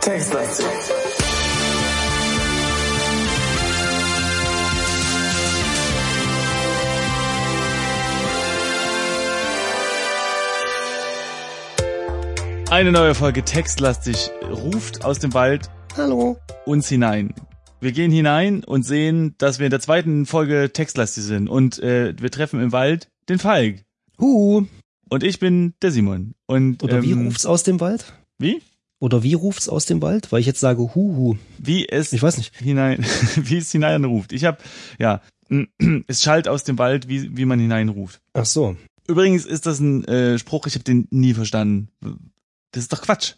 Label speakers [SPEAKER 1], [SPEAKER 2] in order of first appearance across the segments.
[SPEAKER 1] Textlastig.
[SPEAKER 2] Eine neue Folge Textlastig ruft aus dem Wald
[SPEAKER 3] Hallo.
[SPEAKER 2] uns hinein. Wir gehen hinein und sehen, dass wir in der zweiten Folge Textlastig sind und äh, wir treffen im Wald den Falk.
[SPEAKER 3] Hu.
[SPEAKER 2] Und ich bin der Simon. Und
[SPEAKER 3] Oder wie
[SPEAKER 2] ähm,
[SPEAKER 3] ruft's aus dem Wald?
[SPEAKER 2] Wie?
[SPEAKER 3] Oder wie ruft's aus dem Wald? Weil ich jetzt sage Huhu.
[SPEAKER 2] Wie es
[SPEAKER 3] Ich weiß nicht.
[SPEAKER 2] hinein, wie es hineinruft. Ich habe ja, es schallt aus dem Wald, wie wie man hineinruft.
[SPEAKER 3] Ach so.
[SPEAKER 2] Übrigens ist das ein äh, Spruch, ich habe den nie verstanden. Das ist doch Quatsch.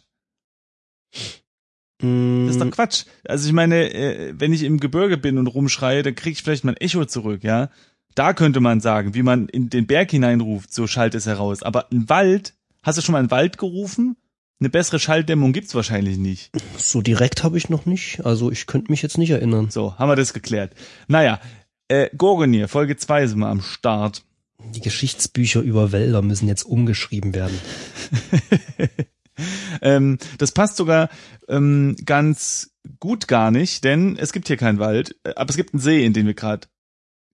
[SPEAKER 2] Das ist doch
[SPEAKER 3] Mm,
[SPEAKER 2] Quatsch. Also ich meine, äh, wenn ich im Gebirge bin und rumschreie, dann kriege ich vielleicht mal ein Echo zurück, ja. Da könnte man sagen, wie man in den Berg hineinruft, so schallt es heraus. Aber ein Wald, hast du schon mal einen Wald gerufen? Eine bessere Schalldämmung gibt's wahrscheinlich nicht.
[SPEAKER 3] so direkt habe ich noch nicht. Also ich könnte mich jetzt nicht erinnern.
[SPEAKER 2] So, haben wir das geklärt. Naja, äh, Gorgonir, Folge 2 sind wir am Start.
[SPEAKER 3] Die Geschichtsbücher über Wälder müssen jetzt umgeschrieben werden.
[SPEAKER 2] ähm, das passt sogar ähm, ganz gut gar nicht, denn es gibt hier keinen Wald, äh, aber es gibt einen See, in den wir gerade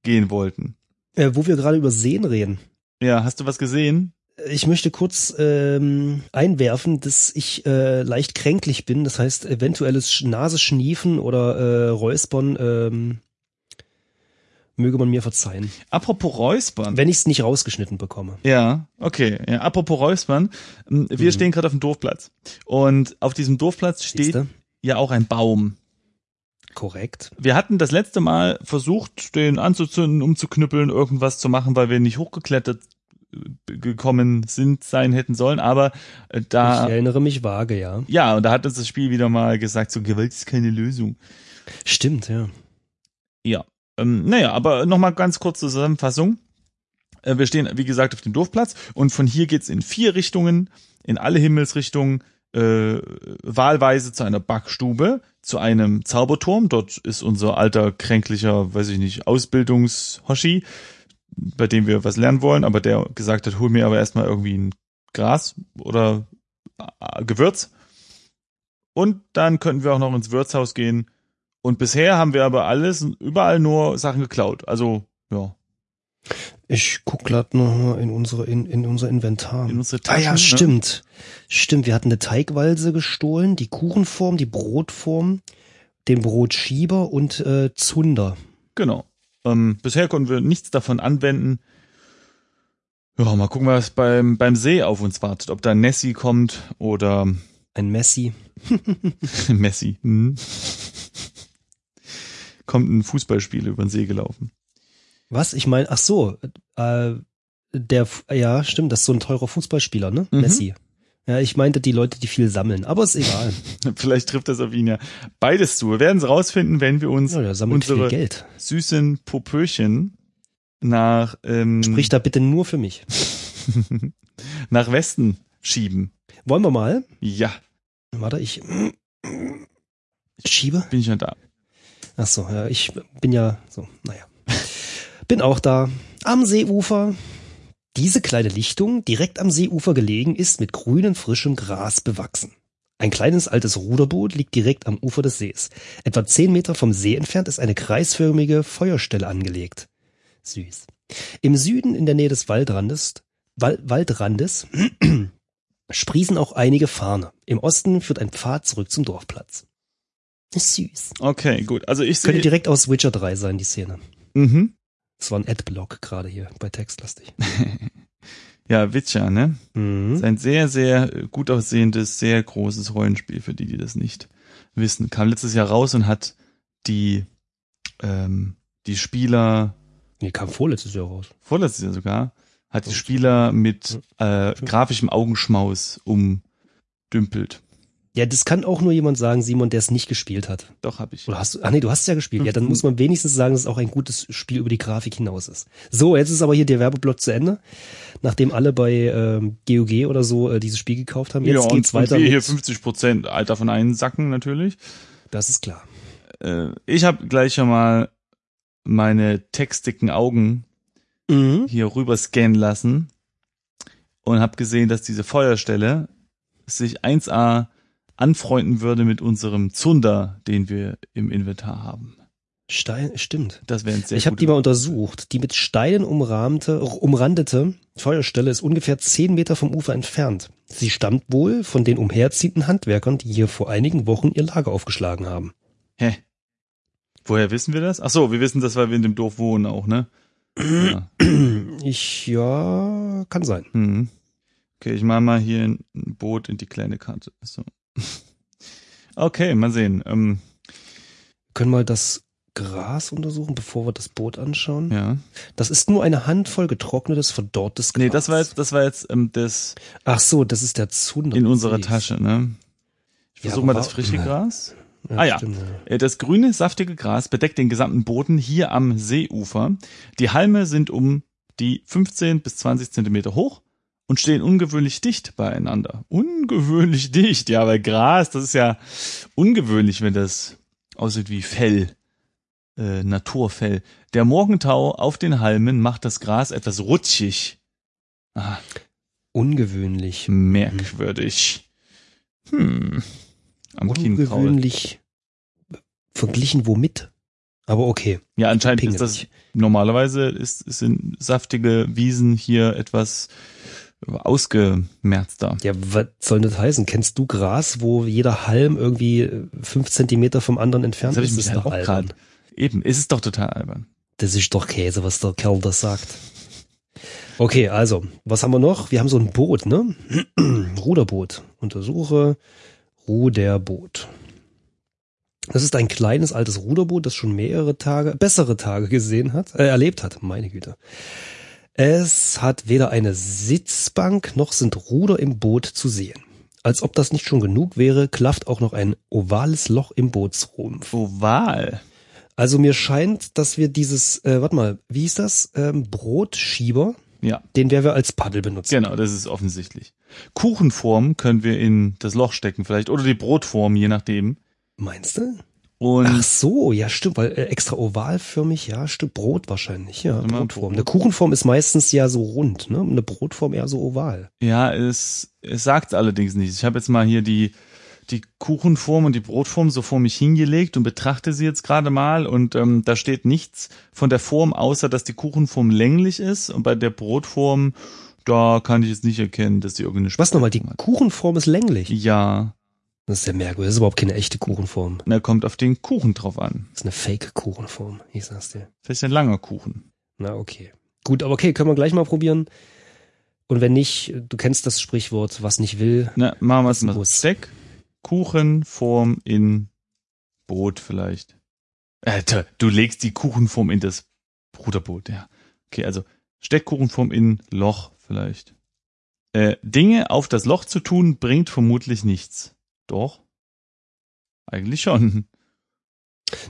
[SPEAKER 2] gehen wollten.
[SPEAKER 3] Äh, wo wir gerade über Seen reden.
[SPEAKER 2] Ja, hast du was gesehen?
[SPEAKER 3] Ich möchte kurz ähm, einwerfen, dass ich äh, leicht kränklich bin. Das heißt, eventuelles Sch- Naseschniefen oder äh, Räuspern ähm, möge man mir verzeihen.
[SPEAKER 2] Apropos Räuspern.
[SPEAKER 3] Wenn ich es nicht rausgeschnitten bekomme.
[SPEAKER 2] Ja, okay. Ja, apropos Räuspern. ähm, Wir
[SPEAKER 3] Mhm.
[SPEAKER 2] stehen gerade auf dem Dorfplatz. Und auf diesem Dorfplatz steht
[SPEAKER 3] Siehste?
[SPEAKER 2] ja auch ein Baum.
[SPEAKER 3] Korrekt.
[SPEAKER 2] Wir hatten das letzte Mal versucht, den anzuzünden, umzuknüppeln, irgendwas zu machen, weil wir nicht hochgeklettert äh, gekommen sind, sein hätten sollen. Aber äh, da,
[SPEAKER 3] Ich erinnere mich vage, ja.
[SPEAKER 2] ja, und da hat uns das Spiel wieder mal gesagt, so Gewalt ist keine Lösung.
[SPEAKER 3] Stimmt, ja.
[SPEAKER 2] Ja. Ähm, naja, aber nochmal ganz kurze Zusammenfassung. Äh, wir stehen, wie gesagt, auf dem Dorfplatz und von hier geht's in vier Richtungen, in alle Himmelsrichtungen, äh, wahlweise zu einer Backstube, zu einem Zauberturm. Dort ist unser alter, kränklicher, weiß ich nicht, Ausbildungshoshi, bei dem wir was lernen wollen, aber der gesagt hat, hol mir aber erstmal irgendwie ein Gras oder äh, Gewürz. Und dann könnten wir auch noch ins Wirtshaus gehen. Und bisher haben wir aber alles, überall nur Sachen geklaut. Also, ja,
[SPEAKER 3] Ich guck grad noch mal in unsere in, in unser Inventar.
[SPEAKER 2] in unsere
[SPEAKER 3] ah
[SPEAKER 2] Taschen.
[SPEAKER 3] ja,
[SPEAKER 2] ne?
[SPEAKER 3] stimmt. Stimmt, wir hatten eine Teigwalze gestohlen, die Kuchenform, die Brotform, den Brotschieber und äh, Zunder.
[SPEAKER 2] Genau. Ähm, bisher konnten wir nichts davon anwenden. Ja, mal gucken, was beim, beim See auf uns wartet. Ob da Nessie kommt oder
[SPEAKER 3] Ein Messi.
[SPEAKER 2] Messi. Hm. Kommt ein Fußballspiel über den See gelaufen.
[SPEAKER 3] Was? Ich meine, ach so, äh, der, ja, stimmt, das ist so ein teurer Fußballspieler, ne?
[SPEAKER 2] Mhm.
[SPEAKER 3] Messi. Ja, ich meinte die Leute, die viel sammeln, aber ist egal.
[SPEAKER 2] Vielleicht trifft das auf ihn ja beides zu. Wir werden es rausfinden, wenn wir uns
[SPEAKER 3] Ja,
[SPEAKER 2] unsere
[SPEAKER 3] Geld.
[SPEAKER 2] süßen Popöchen nach, ähm,
[SPEAKER 3] Sprich da bitte nur für mich.
[SPEAKER 2] nach Westen schieben.
[SPEAKER 3] Wollen wir mal?
[SPEAKER 2] Ja,
[SPEAKER 3] Warte, ich schiebe.
[SPEAKER 2] bin ich schon da.
[SPEAKER 3] Ach so, ja, ich bin ja so, naja. Bin auch da. Am Seeufer. Diese kleine Lichtung, direkt am Seeufer gelegen, ist mit grünem, frischem Gras bewachsen. Ein kleines altes Ruderboot liegt direkt am Ufer des Sees. Etwa zehn Meter vom See entfernt ist eine kreisförmige Feuerstelle angelegt. Süß. Im Süden, in der Nähe des Waldrandes, Wal Waldrandes, sprießen auch einige Farne. Im Osten führt ein Pfad zurück zum Dorfplatz. Ist süß.
[SPEAKER 2] Okay, gut. Also ich
[SPEAKER 3] Könnte direkt aus Witcher 3 sein, die Szene.
[SPEAKER 2] Mhm.
[SPEAKER 3] Das war ein Adblock gerade hier bei Textlastig.
[SPEAKER 2] Ja, Witcher, ne?
[SPEAKER 3] Mhm.
[SPEAKER 2] ist ein sehr, sehr gut aussehendes, sehr großes Rollenspiel für die, die das nicht wissen. Kam letztes Jahr raus und hat die, ähm, die Spieler,
[SPEAKER 3] Nee, kam vorletztes Jahr raus.
[SPEAKER 2] vorletztes Jahr sogar, hat die Spieler mit äh, grafischem Augenschmaus umdümpelt.
[SPEAKER 3] Ja, das kann auch nur jemand sagen, Simon, der es nicht gespielt hat.
[SPEAKER 2] Doch, hab ich.
[SPEAKER 3] Oder hast du, ach nee, du hast es ja gespielt. Ja, dann muss man wenigstens sagen, dass es auch ein gutes Spiel über die Grafik hinaus ist. So, jetzt ist aber hier der Werbeblock zu Ende. Nachdem alle bei ähm, GOG oder so äh, dieses Spiel gekauft haben. Jetzt
[SPEAKER 2] ja,
[SPEAKER 3] geht's
[SPEAKER 2] und
[SPEAKER 3] weiter
[SPEAKER 2] wir hier
[SPEAKER 3] mit,
[SPEAKER 2] 50 Prozent Alter von einsacken natürlich.
[SPEAKER 3] Das ist klar.
[SPEAKER 2] Äh, ich habe gleich schon mal meine textdicken Augen
[SPEAKER 3] Mhm.
[SPEAKER 2] hier rüber scannen lassen und habe gesehen, dass diese Feuerstelle sich 1A anfreunden würde mit unserem Zunder, den wir im Inventar haben.
[SPEAKER 3] Stein, stimmt.
[SPEAKER 2] Das wäre ein sehr
[SPEAKER 3] ich habe die mal untersucht. Die mit Steinen umrahmte, umrandete Feuerstelle ist ungefähr zehn Meter vom Ufer entfernt. Sie stammt wohl von den umherziehenden Handwerkern, die hier vor einigen Wochen ihr Lager aufgeschlagen haben.
[SPEAKER 2] Hä? Woher wissen wir das? Ach so, wir wissen das, weil wir in dem Dorf wohnen auch, ne? Ja.
[SPEAKER 3] Ich, ja, kann sein.
[SPEAKER 2] Mhm. Okay, ich mache mal hier ein Boot in die kleine Karte. So. Okay, mal sehen. Ähm,
[SPEAKER 3] Können mal das Gras untersuchen, bevor wir das Boot anschauen?
[SPEAKER 2] ja.
[SPEAKER 3] Das ist nur eine Handvoll getrocknetes, verdorrtes Gras.
[SPEAKER 2] Nee, das war jetzt, das war jetzt ähm, das
[SPEAKER 3] Ach so, das ist der Zunder.
[SPEAKER 2] in unserer Tasche, ne? Ich
[SPEAKER 3] Ja,
[SPEAKER 2] versuche
[SPEAKER 3] aber
[SPEAKER 2] mal das frische
[SPEAKER 3] Ja.
[SPEAKER 2] Gras. Ah ja.
[SPEAKER 3] Stimmt,
[SPEAKER 2] Äh, Das grüne, saftige Gras bedeckt den gesamten Boden hier am Seeufer. Die Halme sind um die 15 bis 20 Zentimeter hoch und stehen ungewöhnlich dicht beieinander. Ungewöhnlich dicht, ja, weil Gras, das ist ja ungewöhnlich, wenn das aussieht wie Fell, äh, Naturfell. Der Morgentau auf den Halmen macht das Gras etwas rutschig. Ah,
[SPEAKER 3] Ungewöhnlich.
[SPEAKER 2] merkwürdig. Hm. Am.
[SPEAKER 3] Ungewöhnlich verglichen womit? Aber okay.
[SPEAKER 2] Ja, anscheinend ist das normalerweise ist, sind saftige Wiesen hier etwas ausgemerzter.
[SPEAKER 3] Ja, was soll das heißen? Kennst du Gras, wo jeder Halm irgendwie äh, fünf Zentimeter vom anderen entfernt
[SPEAKER 2] Das
[SPEAKER 3] ist?
[SPEAKER 2] mich
[SPEAKER 3] ist
[SPEAKER 2] halt
[SPEAKER 3] doch
[SPEAKER 2] auch
[SPEAKER 3] albern.
[SPEAKER 2] Eben, es ist doch total albern.
[SPEAKER 3] Das ist doch Käse, was der Kerl da sagt. Okay, also, was haben wir noch? Wir haben so ein Boot, ne? Ruderboot. Untersuche Ruderboot. Das ist ein kleines altes Ruderboot, das schon mehrere Tage, bessere Tage gesehen hat, äh, erlebt hat. Meine Güte. Es hat weder eine Sitzbank noch sind Ruder im Boot zu sehen. Als ob das nicht schon genug wäre, klafft auch noch ein ovales Loch im Bootsrumpf.
[SPEAKER 2] Oval.
[SPEAKER 3] Also mir scheint, dass wir dieses, äh, warte mal, wie hieß das? Ähm, Brotschieber,
[SPEAKER 2] Ja,
[SPEAKER 3] den werden wir als Paddel benutzen.
[SPEAKER 2] genau, das ist offensichtlich. Kuchenform können wir in das Loch stecken vielleicht oder die Brotform, je nachdem.
[SPEAKER 3] Meinst du?
[SPEAKER 2] Und
[SPEAKER 3] Ach so, ja stimmt, weil äh, extra ovalförmig, ja stimmt, Brot wahrscheinlich, ja, Brotform.
[SPEAKER 2] Brot.
[SPEAKER 3] Eine Kuchenform ist meistens ja so rund, ne? Eine Brotform eher so oval.
[SPEAKER 2] ja, es, es sagt allerdings nichts. Ich habe jetzt mal hier die, die Kuchenform und die Brotform so vor mich hingelegt und betrachte sie jetzt gerade mal und ähm, da steht nichts von der Form, außer dass die Kuchenform länglich ist und bei der Brotform, da kann ich jetzt nicht erkennen, dass die irgendeine
[SPEAKER 3] Was nochmal, die
[SPEAKER 2] hat.
[SPEAKER 3] Kuchenform ist länglich.
[SPEAKER 2] Ja,
[SPEAKER 3] Das ist ja merkwürdig, das ist überhaupt keine echte Kuchenform.
[SPEAKER 2] na, kommt auf den Kuchen drauf an.
[SPEAKER 3] Das ist eine Fake-Kuchenform, ich sag's dir.
[SPEAKER 2] Vielleicht ein langer Kuchen.
[SPEAKER 3] Na, okay. Gut, aber okay, können wir gleich mal probieren. Und wenn nicht, du kennst das Sprichwort, was nicht will,
[SPEAKER 2] Na, machen wir es
[SPEAKER 3] Das
[SPEAKER 2] mal. Steck, Kuchenform in Boot vielleicht. Äh, tö, du legst die Kuchenform in das Ruderboot, ja. Okay, also Steckkuchenform in Loch vielleicht. Äh, Dinge auf das Loch zu tun, bringt vermutlich nichts. Doch? Eigentlich schon.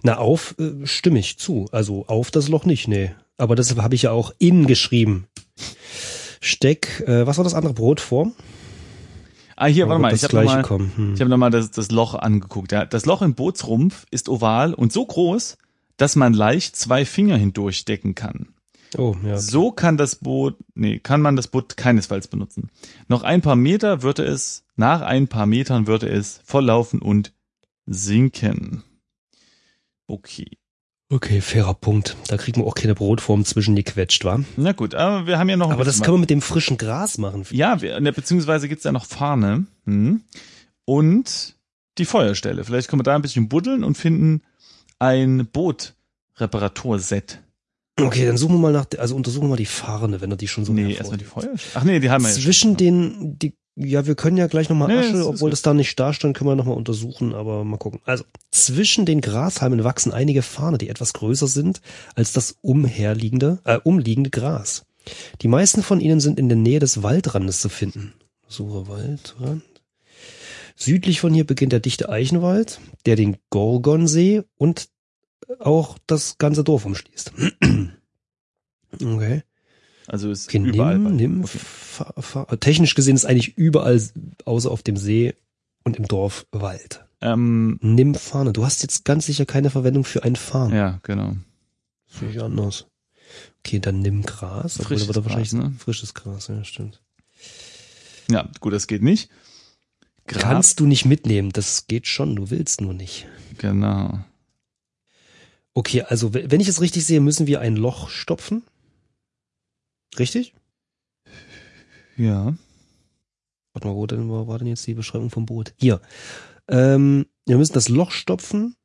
[SPEAKER 3] Na, auf äh, stimme ich zu. Also auf das Loch nicht, nee. Aber deshalb habe ich ja auch in geschrieben. Steck, äh, was war das andere? Brotform?
[SPEAKER 2] Ah, hier, warte
[SPEAKER 3] Oh,
[SPEAKER 2] mal,
[SPEAKER 3] das
[SPEAKER 2] ich habe nochmal.
[SPEAKER 3] Hm.
[SPEAKER 2] Ich habe nochmal das, das Loch angeguckt. Ja. Das Loch im Bootsrumpf ist oval und so groß, dass man leicht zwei Finger hindurchstecken kann.
[SPEAKER 3] Oh, ja.
[SPEAKER 2] So kann das Boot, nee, kann man das Boot keinesfalls benutzen. Noch ein paar Meter würde es, nach ein paar Metern würde es volllaufen und sinken. Okay.
[SPEAKER 3] Okay, fairer Punkt. Da kriegen wir auch keine Brotform zwischen die quetscht, wa?
[SPEAKER 2] Na gut, aber wir haben ja noch ein
[SPEAKER 3] Aber das kann man mit dem frischen Gras machen.
[SPEAKER 2] Ja, wir, ne, beziehungsweise gibt's ja noch Fahne hm, und die Feuerstelle. Vielleicht können wir da ein bisschen buddeln und finden ein Boot-Reparaturset.
[SPEAKER 3] Okay, dann suchen wir mal nach, der- also untersuchen wir mal die Farne, wenn er die schon so
[SPEAKER 2] nee, erstmal die Feuerstelle. Ach nee, die haben wir jetzt.
[SPEAKER 3] Zwischen den, die, ja, wir können ja gleich nochmal
[SPEAKER 2] Nee,
[SPEAKER 3] Asche,
[SPEAKER 2] das
[SPEAKER 3] obwohl das da nicht da stand, können wir nochmal untersuchen, aber mal gucken. Also, zwischen den Grashalmen wachsen einige Farne, die etwas größer sind als das umherliegende, äh, umliegende Gras. Die meisten von ihnen sind in der Nähe des Waldrandes zu finden. Suche Waldrand. Südlich von hier beginnt der dichte Eichenwald, der den Gorgonsee und auch das ganze Dorf umschließt. Okay.
[SPEAKER 2] Also ist
[SPEAKER 3] Okay,
[SPEAKER 2] überall.
[SPEAKER 3] nimm, nimm,
[SPEAKER 2] Okay.
[SPEAKER 3] fa, fa, technisch gesehen ist eigentlich überall, außer auf dem See und im Dorf, Wald.
[SPEAKER 2] Ähm,
[SPEAKER 3] Nimm Fahne. Du hast jetzt ganz sicher keine Verwendung für einen Farn.
[SPEAKER 2] ja, genau.
[SPEAKER 3] Sehe ich anders. Okay, dann nimm Gras.
[SPEAKER 2] Frisches
[SPEAKER 3] er wahrscheinlich
[SPEAKER 2] Gras, ne?
[SPEAKER 3] frisches Gras, ja, stimmt.
[SPEAKER 2] Ja, gut, das geht nicht. Gras,
[SPEAKER 3] Kannst du nicht mitnehmen, das geht schon, du willst nur nicht.
[SPEAKER 2] genau.
[SPEAKER 3] Okay, also wenn ich es richtig sehe, müssen wir ein Loch stopfen. Richtig?
[SPEAKER 2] Ja.
[SPEAKER 3] Warte mal, wo denn war, war denn jetzt die Beschreibung vom Boot? Hier. Ähm, wir müssen das Loch stopfen.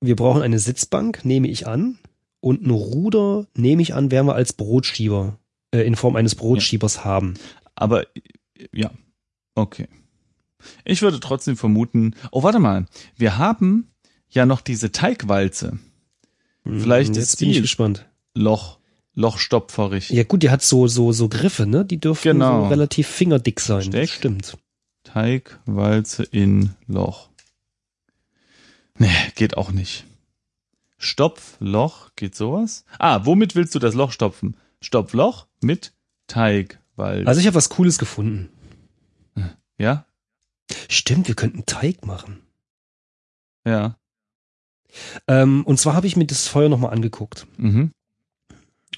[SPEAKER 3] Wir brauchen eine Sitzbank, nehme ich an. Und ein Ruder, nehme ich an, werden wir als Brotschieber, äh, in Form eines Brotschiebers haben.
[SPEAKER 2] Aber ja, okay. Ich würde trotzdem vermuten, oh, warte mal, wir haben ja noch diese Teigwalze, Vielleicht
[SPEAKER 3] Hm,
[SPEAKER 2] ist
[SPEAKER 3] jetzt bin ich
[SPEAKER 2] die-
[SPEAKER 3] gespannt.
[SPEAKER 2] Loch, Lochstopferig.
[SPEAKER 3] Ja gut, die hat so so so Griffe, ne? Die dürfen
[SPEAKER 2] Genau.
[SPEAKER 3] so relativ fingerdick sein.
[SPEAKER 2] Steck.
[SPEAKER 3] Stimmt.
[SPEAKER 2] Teigwalze in Loch. Nee, geht auch nicht. Stopfloch, geht sowas? Ah, womit willst du das Loch stopfen? Stopfloch mit Teigwalze.
[SPEAKER 3] Also ich habe was Cooles gefunden.
[SPEAKER 2] ja?
[SPEAKER 3] Stimmt, wir könnten Teig machen.
[SPEAKER 2] Ja.
[SPEAKER 3] Ähm, und zwar habe ich mir das Feuer nochmal angeguckt.
[SPEAKER 2] Mhm.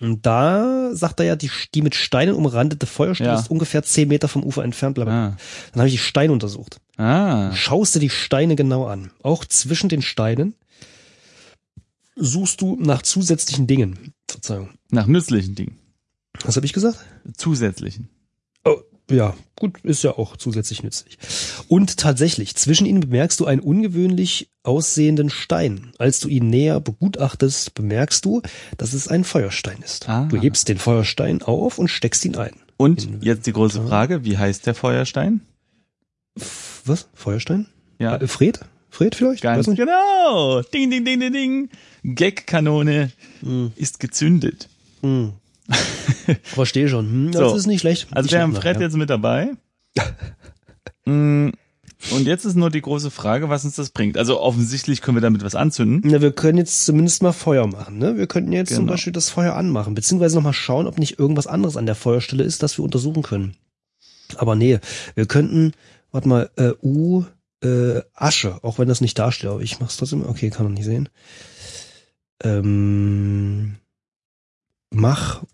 [SPEAKER 3] Und da sagt er ja, die, die mit Steinen umrandete Feuerstelle
[SPEAKER 2] Ja.
[SPEAKER 3] ist ungefähr 10 Meter vom Ufer entfernt. Bla bla.
[SPEAKER 2] Ah.
[SPEAKER 3] Dann habe ich die Steine untersucht.
[SPEAKER 2] Ah.
[SPEAKER 3] Schaust dir die Steine genau an. Auch zwischen den Steinen suchst du nach zusätzlichen Dingen. Verzeihung.
[SPEAKER 2] Nach nützlichen Dingen.
[SPEAKER 3] Was habe ich gesagt?
[SPEAKER 2] Zusätzlichen.
[SPEAKER 3] Oh, ja, gut, ist ja auch zusätzlich nützlich. Und tatsächlich, zwischen ihnen bemerkst du einen ungewöhnlich aussehenden Stein. Als du ihn näher begutachtest, bemerkst du, dass es ein Feuerstein ist.
[SPEAKER 2] Ah.
[SPEAKER 3] Du hebst den Feuerstein auf und steckst ihn ein.
[SPEAKER 2] Und jetzt die große Frage, wie heißt der Feuerstein?
[SPEAKER 3] F- Was? Feuerstein?
[SPEAKER 2] Ja,
[SPEAKER 3] Äh, Fred? Fred vielleicht?
[SPEAKER 2] ganz genau. Ding, ding, ding, ding, ding. Gagkanone
[SPEAKER 3] Hm,
[SPEAKER 2] ist gezündet.
[SPEAKER 3] hm. Verstehe schon. Hm, das
[SPEAKER 2] So.
[SPEAKER 3] ist nicht schlecht.
[SPEAKER 2] Also
[SPEAKER 3] Ich
[SPEAKER 2] wir
[SPEAKER 3] hab
[SPEAKER 2] haben Fred
[SPEAKER 3] ja.
[SPEAKER 2] jetzt mit dabei. Mm, Und jetzt ist nur die große Frage, was uns das bringt. Also offensichtlich können wir damit was anzünden.
[SPEAKER 3] Na, wir können jetzt zumindest mal Feuer machen, ne? Wir könnten jetzt zum
[SPEAKER 2] Genau.
[SPEAKER 3] Beispiel das Feuer anmachen, beziehungsweise nochmal schauen, ob nicht irgendwas anderes an der Feuerstelle ist, das wir untersuchen können. Aber nee, wir könnten, warte mal, äh, U, äh, Asche, auch wenn das nicht da steht, aber ich mach's trotzdem, okay, kann man nicht sehen. Ähm, mach,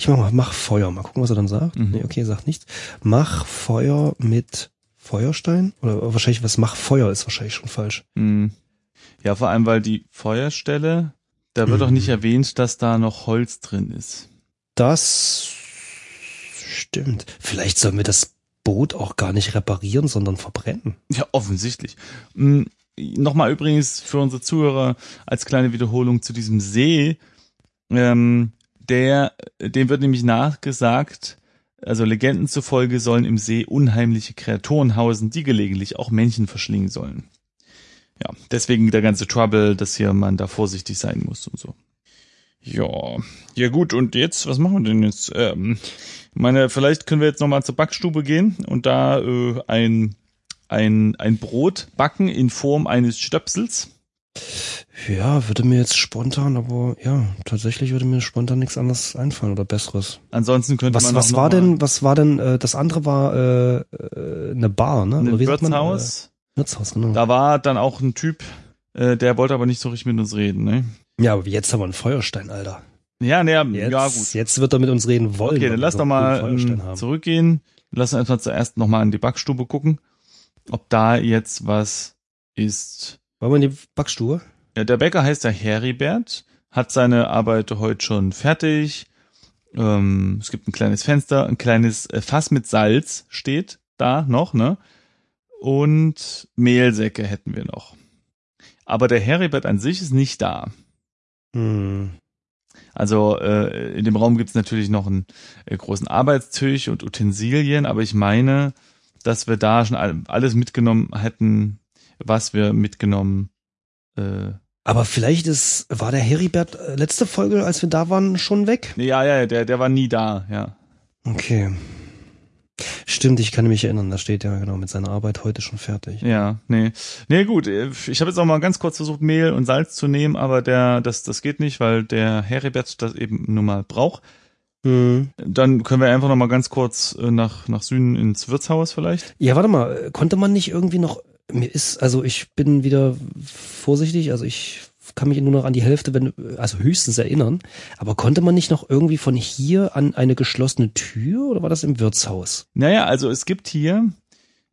[SPEAKER 3] ich mach mal, mach Feuer, mal gucken, was er dann sagt.
[SPEAKER 2] Mhm.
[SPEAKER 3] Nee, okay, sagt nichts. Mach Feuer mit Feuerstein? Oder wahrscheinlich, was mach Feuer ist wahrscheinlich schon falsch.
[SPEAKER 2] Mm. Ja, vor allem, weil die Feuerstelle, da wird
[SPEAKER 3] Mhm.
[SPEAKER 2] auch nicht erwähnt, dass da noch Holz drin ist.
[SPEAKER 3] Das stimmt. Vielleicht sollen wir das Boot auch gar nicht reparieren, sondern verbrennen.
[SPEAKER 2] Ja, offensichtlich. Mm, Nochmal übrigens für unsere Zuhörer als kleine Wiederholung zu diesem See. Ähm, der, dem wird nämlich nachgesagt, also Legenden zufolge sollen im See unheimliche Kreaturen hausen, die gelegentlich auch Männchen verschlingen sollen. Ja, deswegen der ganze Trouble, dass hier man da vorsichtig sein muss und so. Ja, ja gut, und jetzt, was machen wir denn jetzt? Ähm, ich meine, vielleicht können wir jetzt nochmal zur Backstube gehen und da äh, ein, ein, ein Brot backen in Form eines Stöpsels.
[SPEAKER 3] Ja, würde mir jetzt spontan, aber ja, tatsächlich würde mir spontan nichts anderes einfallen oder besseres.
[SPEAKER 2] Ansonsten könnte
[SPEAKER 3] Was,
[SPEAKER 2] man
[SPEAKER 3] was war denn, was war denn, äh, das andere war äh, äh, eine Bar, ne?
[SPEAKER 2] ein? Wirtshaus?
[SPEAKER 3] Äh, Wirtshaus, genau.
[SPEAKER 2] Da war dann auch ein Typ, äh, der wollte aber nicht so richtig mit uns reden, ne?
[SPEAKER 3] Ja, aber jetzt haben wir einen Feuerstein, Alter.
[SPEAKER 2] Ja, ne,
[SPEAKER 3] Jetzt,
[SPEAKER 2] ja gut.
[SPEAKER 3] jetzt wird er mit uns reden wollen.
[SPEAKER 2] Okay, dann lass doch mal ähm, zurückgehen. Lass uns erstmal zuerst nochmal in die Backstube gucken, ob da jetzt was ist.
[SPEAKER 3] Wollen wir in die Backstube?
[SPEAKER 2] Ja, der Bäcker heißt ja Heribert, hat seine Arbeit heute schon fertig. Ähm, es gibt ein kleines Fenster, ein kleines äh, Fass mit Salz steht da noch, ne? Und Mehlsäcke hätten wir noch. Aber der Heribert an sich ist nicht da.
[SPEAKER 3] Hm.
[SPEAKER 2] Also äh, in dem Raum gibt's natürlich noch einen äh, großen Arbeitstisch und Utensilien, aber ich meine, dass wir da schon all- alles mitgenommen hätten, was wir mitgenommen. Äh,
[SPEAKER 3] Aber vielleicht ist, war der Heribert äh, letzte Folge, als wir da waren, schon weg?
[SPEAKER 2] ja, ja, der, der war nie da, ja.
[SPEAKER 3] Okay. Stimmt, ich kann mich erinnern, da steht ja genau mit seiner Arbeit heute schon fertig.
[SPEAKER 2] Ja, nee. Nee, gut, äh, ich habe jetzt auch mal ganz kurz versucht, Mehl und Salz zu nehmen, aber der, das, das geht nicht, weil der Heribert das eben nun mal braucht.
[SPEAKER 3] Hm.
[SPEAKER 2] Dann können wir einfach noch mal ganz kurz äh, nach, nach Süden ins Wirtshaus vielleicht.
[SPEAKER 3] Ja, warte mal, konnte man nicht irgendwie noch, mir ist, also ich bin wieder vorsichtig, also ich kann mich nur noch an die Hälfte, wenn, also höchstens erinnern. Aber konnte man nicht noch irgendwie von hier an eine geschlossene Tür oder war das im Wirtshaus?
[SPEAKER 2] Naja, also es gibt hier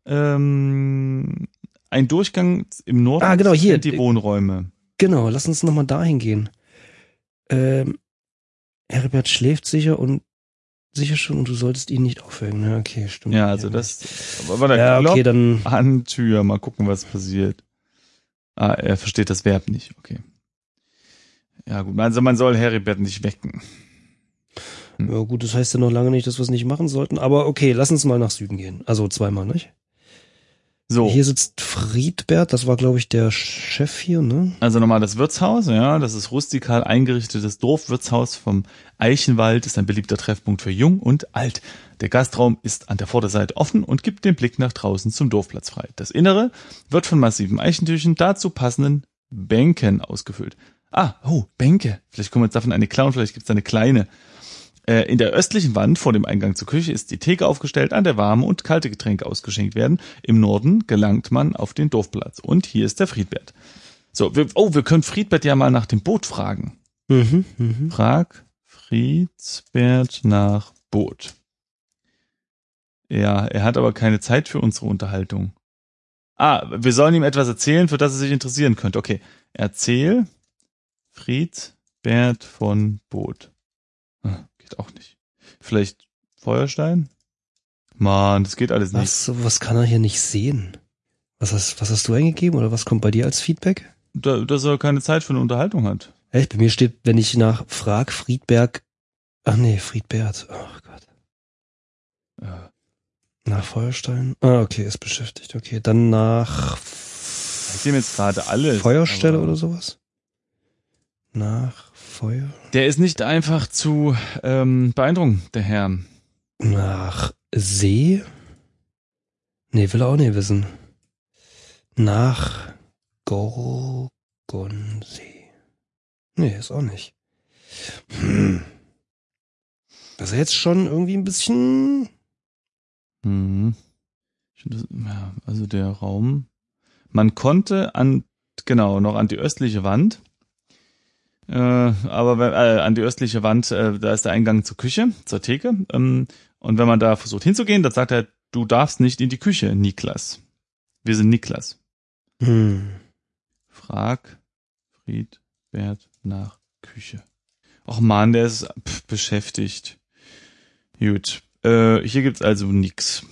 [SPEAKER 2] ähm, einen Durchgang im Norden
[SPEAKER 3] Ah, genau, hier.
[SPEAKER 2] sind die Wohnräume.
[SPEAKER 3] Genau, lass uns nochmal dahin gehen. Ähm, Herbert schläft sicher und sicher schon und du solltest ihn nicht aufwecken. Ja, okay, stimmt.
[SPEAKER 2] Ja, also das aber warte,
[SPEAKER 3] Ja, okay, dann.
[SPEAKER 2] an Tür, mal gucken, was passiert. Ah, er versteht das Verb nicht, okay. Ja, gut, also man soll Heribert nicht wecken.
[SPEAKER 3] Ja, gut, das heißt ja noch lange nicht, dass wir es nicht machen sollten. Aber okay, lass uns mal nach Süden gehen. Also zweimal, nicht?
[SPEAKER 2] So,
[SPEAKER 3] Hier sitzt Friedbert, das war, glaube ich, der Chef hier, ne?
[SPEAKER 2] also nochmal das Wirtshaus, ja, das ist rustikal eingerichtetes Dorfwirtshaus vom Eichenwald, ist ein beliebter Treffpunkt für Jung und Alt. Der Gastraum ist an der Vorderseite offen und gibt den Blick nach draußen zum Dorfplatz frei. Das Innere wird von massiven Eichentischen dazu passenden Bänken ausgefüllt. Ah, oh, Bänke. Vielleicht können wir jetzt davon eine klauen, vielleicht gibt's da eine kleine. Äh, In der östlichen Wand vor dem Eingang zur Küche ist die Theke aufgestellt, an der warme und kalte Getränke ausgeschenkt werden. Im Norden gelangt man auf den Dorfplatz. Und hier ist der Friedbert. So, wir, oh, wir können Friedbert ja mal nach dem Boot fragen.
[SPEAKER 3] Mhm, mhm.
[SPEAKER 2] Frag Friedbert nach Boot. Ja, er hat aber keine Zeit für unsere Unterhaltung. Ah, wir sollen ihm etwas erzählen, für das er sich interessieren könnte. Okay, erzähl Friedbert von Boot. Geht auch nicht. Vielleicht Feuerstein? Mann, das geht alles nicht.
[SPEAKER 3] Was, was kann er hier nicht sehen? Was hast, was hast du eingegeben oder was kommt bei dir als Feedback?
[SPEAKER 2] Da, dass er keine Zeit für eine Unterhaltung hat.
[SPEAKER 3] Echt, bei mir steht, wenn ich nach Frag Friedberg, ach nee, Friedbert, ach Gott,
[SPEAKER 2] Ja.
[SPEAKER 3] nach Feuerstein, ah, okay, ist beschäftigt, okay, dann nach
[SPEAKER 2] Ich sehe jetzt gerade alles.
[SPEAKER 3] Feuerstelle oder sowas? Nach Feuer,
[SPEAKER 2] Der ist nicht einfach zu ähm, beeindrucken, der Herr.
[SPEAKER 3] nach See? Nee, will er auch nicht wissen. Nach Gorgonsee. Nee, ist auch nicht. Hm. Das ist jetzt schon irgendwie ein bisschen
[SPEAKER 2] Mhm. Also der Raum. Man konnte an, genau, noch an die östliche Wand. Aber wenn, äh, an die östliche Wand, äh, da ist der Eingang zur Küche, zur Theke. Ähm, und wenn man da versucht hinzugehen, dann sagt er, du darfst nicht in die Küche, Niklas. Wir sind Niklas.
[SPEAKER 3] Hm.
[SPEAKER 2] Frag Friedbert nach Küche. Och man, der ist pff, beschäftigt. Gut. Äh, hier gibt's also nix.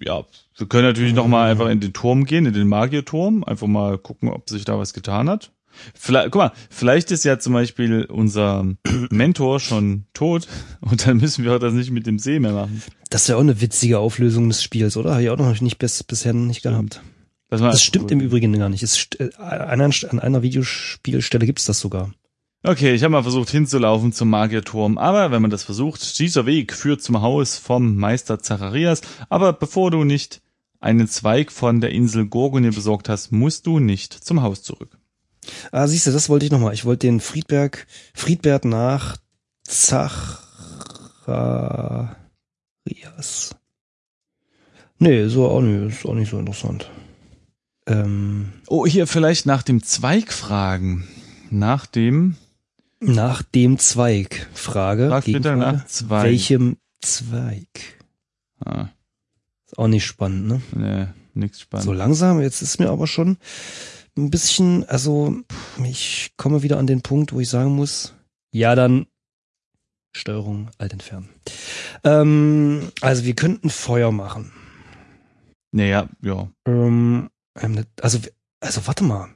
[SPEAKER 2] Ja, wir können natürlich noch mal einfach in den Turm gehen, in den Magierturm, einfach mal gucken, ob sich da was getan hat. Vielleicht, guck mal, vielleicht ist ja zum Beispiel unser Mentor schon tot und dann müssen wir das nicht mit dem See mehr machen.
[SPEAKER 3] Das ist ja auch eine witzige Auflösung des Spiels, oder? Habe ich auch noch nicht bis, bisher nicht gehabt.
[SPEAKER 2] Das,
[SPEAKER 3] Das stimmt im Übrigen gar nicht. Es, äh, an, einer, an einer Videospielstelle gibt's das sogar.
[SPEAKER 2] Okay, ich habe mal versucht hinzulaufen zum Magierturm, aber wenn man das versucht, dieser Weg führt zum Haus vom Meister Zacharias, aber bevor du nicht einen Zweig von der Insel Gorgonie besorgt hast, musst du nicht zum Haus zurück.
[SPEAKER 3] Ah, siehst du, das wollte ich nochmal. Ich wollte den Friedberg, Friedbert nach Zacharias. Nee, so auch nicht, ist auch nicht so interessant. Ähm,
[SPEAKER 2] Oh, hier vielleicht nach dem Zweig fragen. Nach dem,
[SPEAKER 3] nach dem Zweig. Frage.
[SPEAKER 2] frag bitte nach Zweig.
[SPEAKER 3] Welchem Zweig?
[SPEAKER 2] Ah,
[SPEAKER 3] Ist auch nicht spannend, ne?
[SPEAKER 2] ne, nix spannend.
[SPEAKER 3] So langsam, jetzt ist mir aber schon ein bisschen, also ich komme wieder an den Punkt, wo ich sagen muss, ja, dann Steuerung alt entfernen. Ähm, also wir könnten Feuer machen.
[SPEAKER 2] Naja, ja.
[SPEAKER 3] Ähm, ähm, also, also warte mal.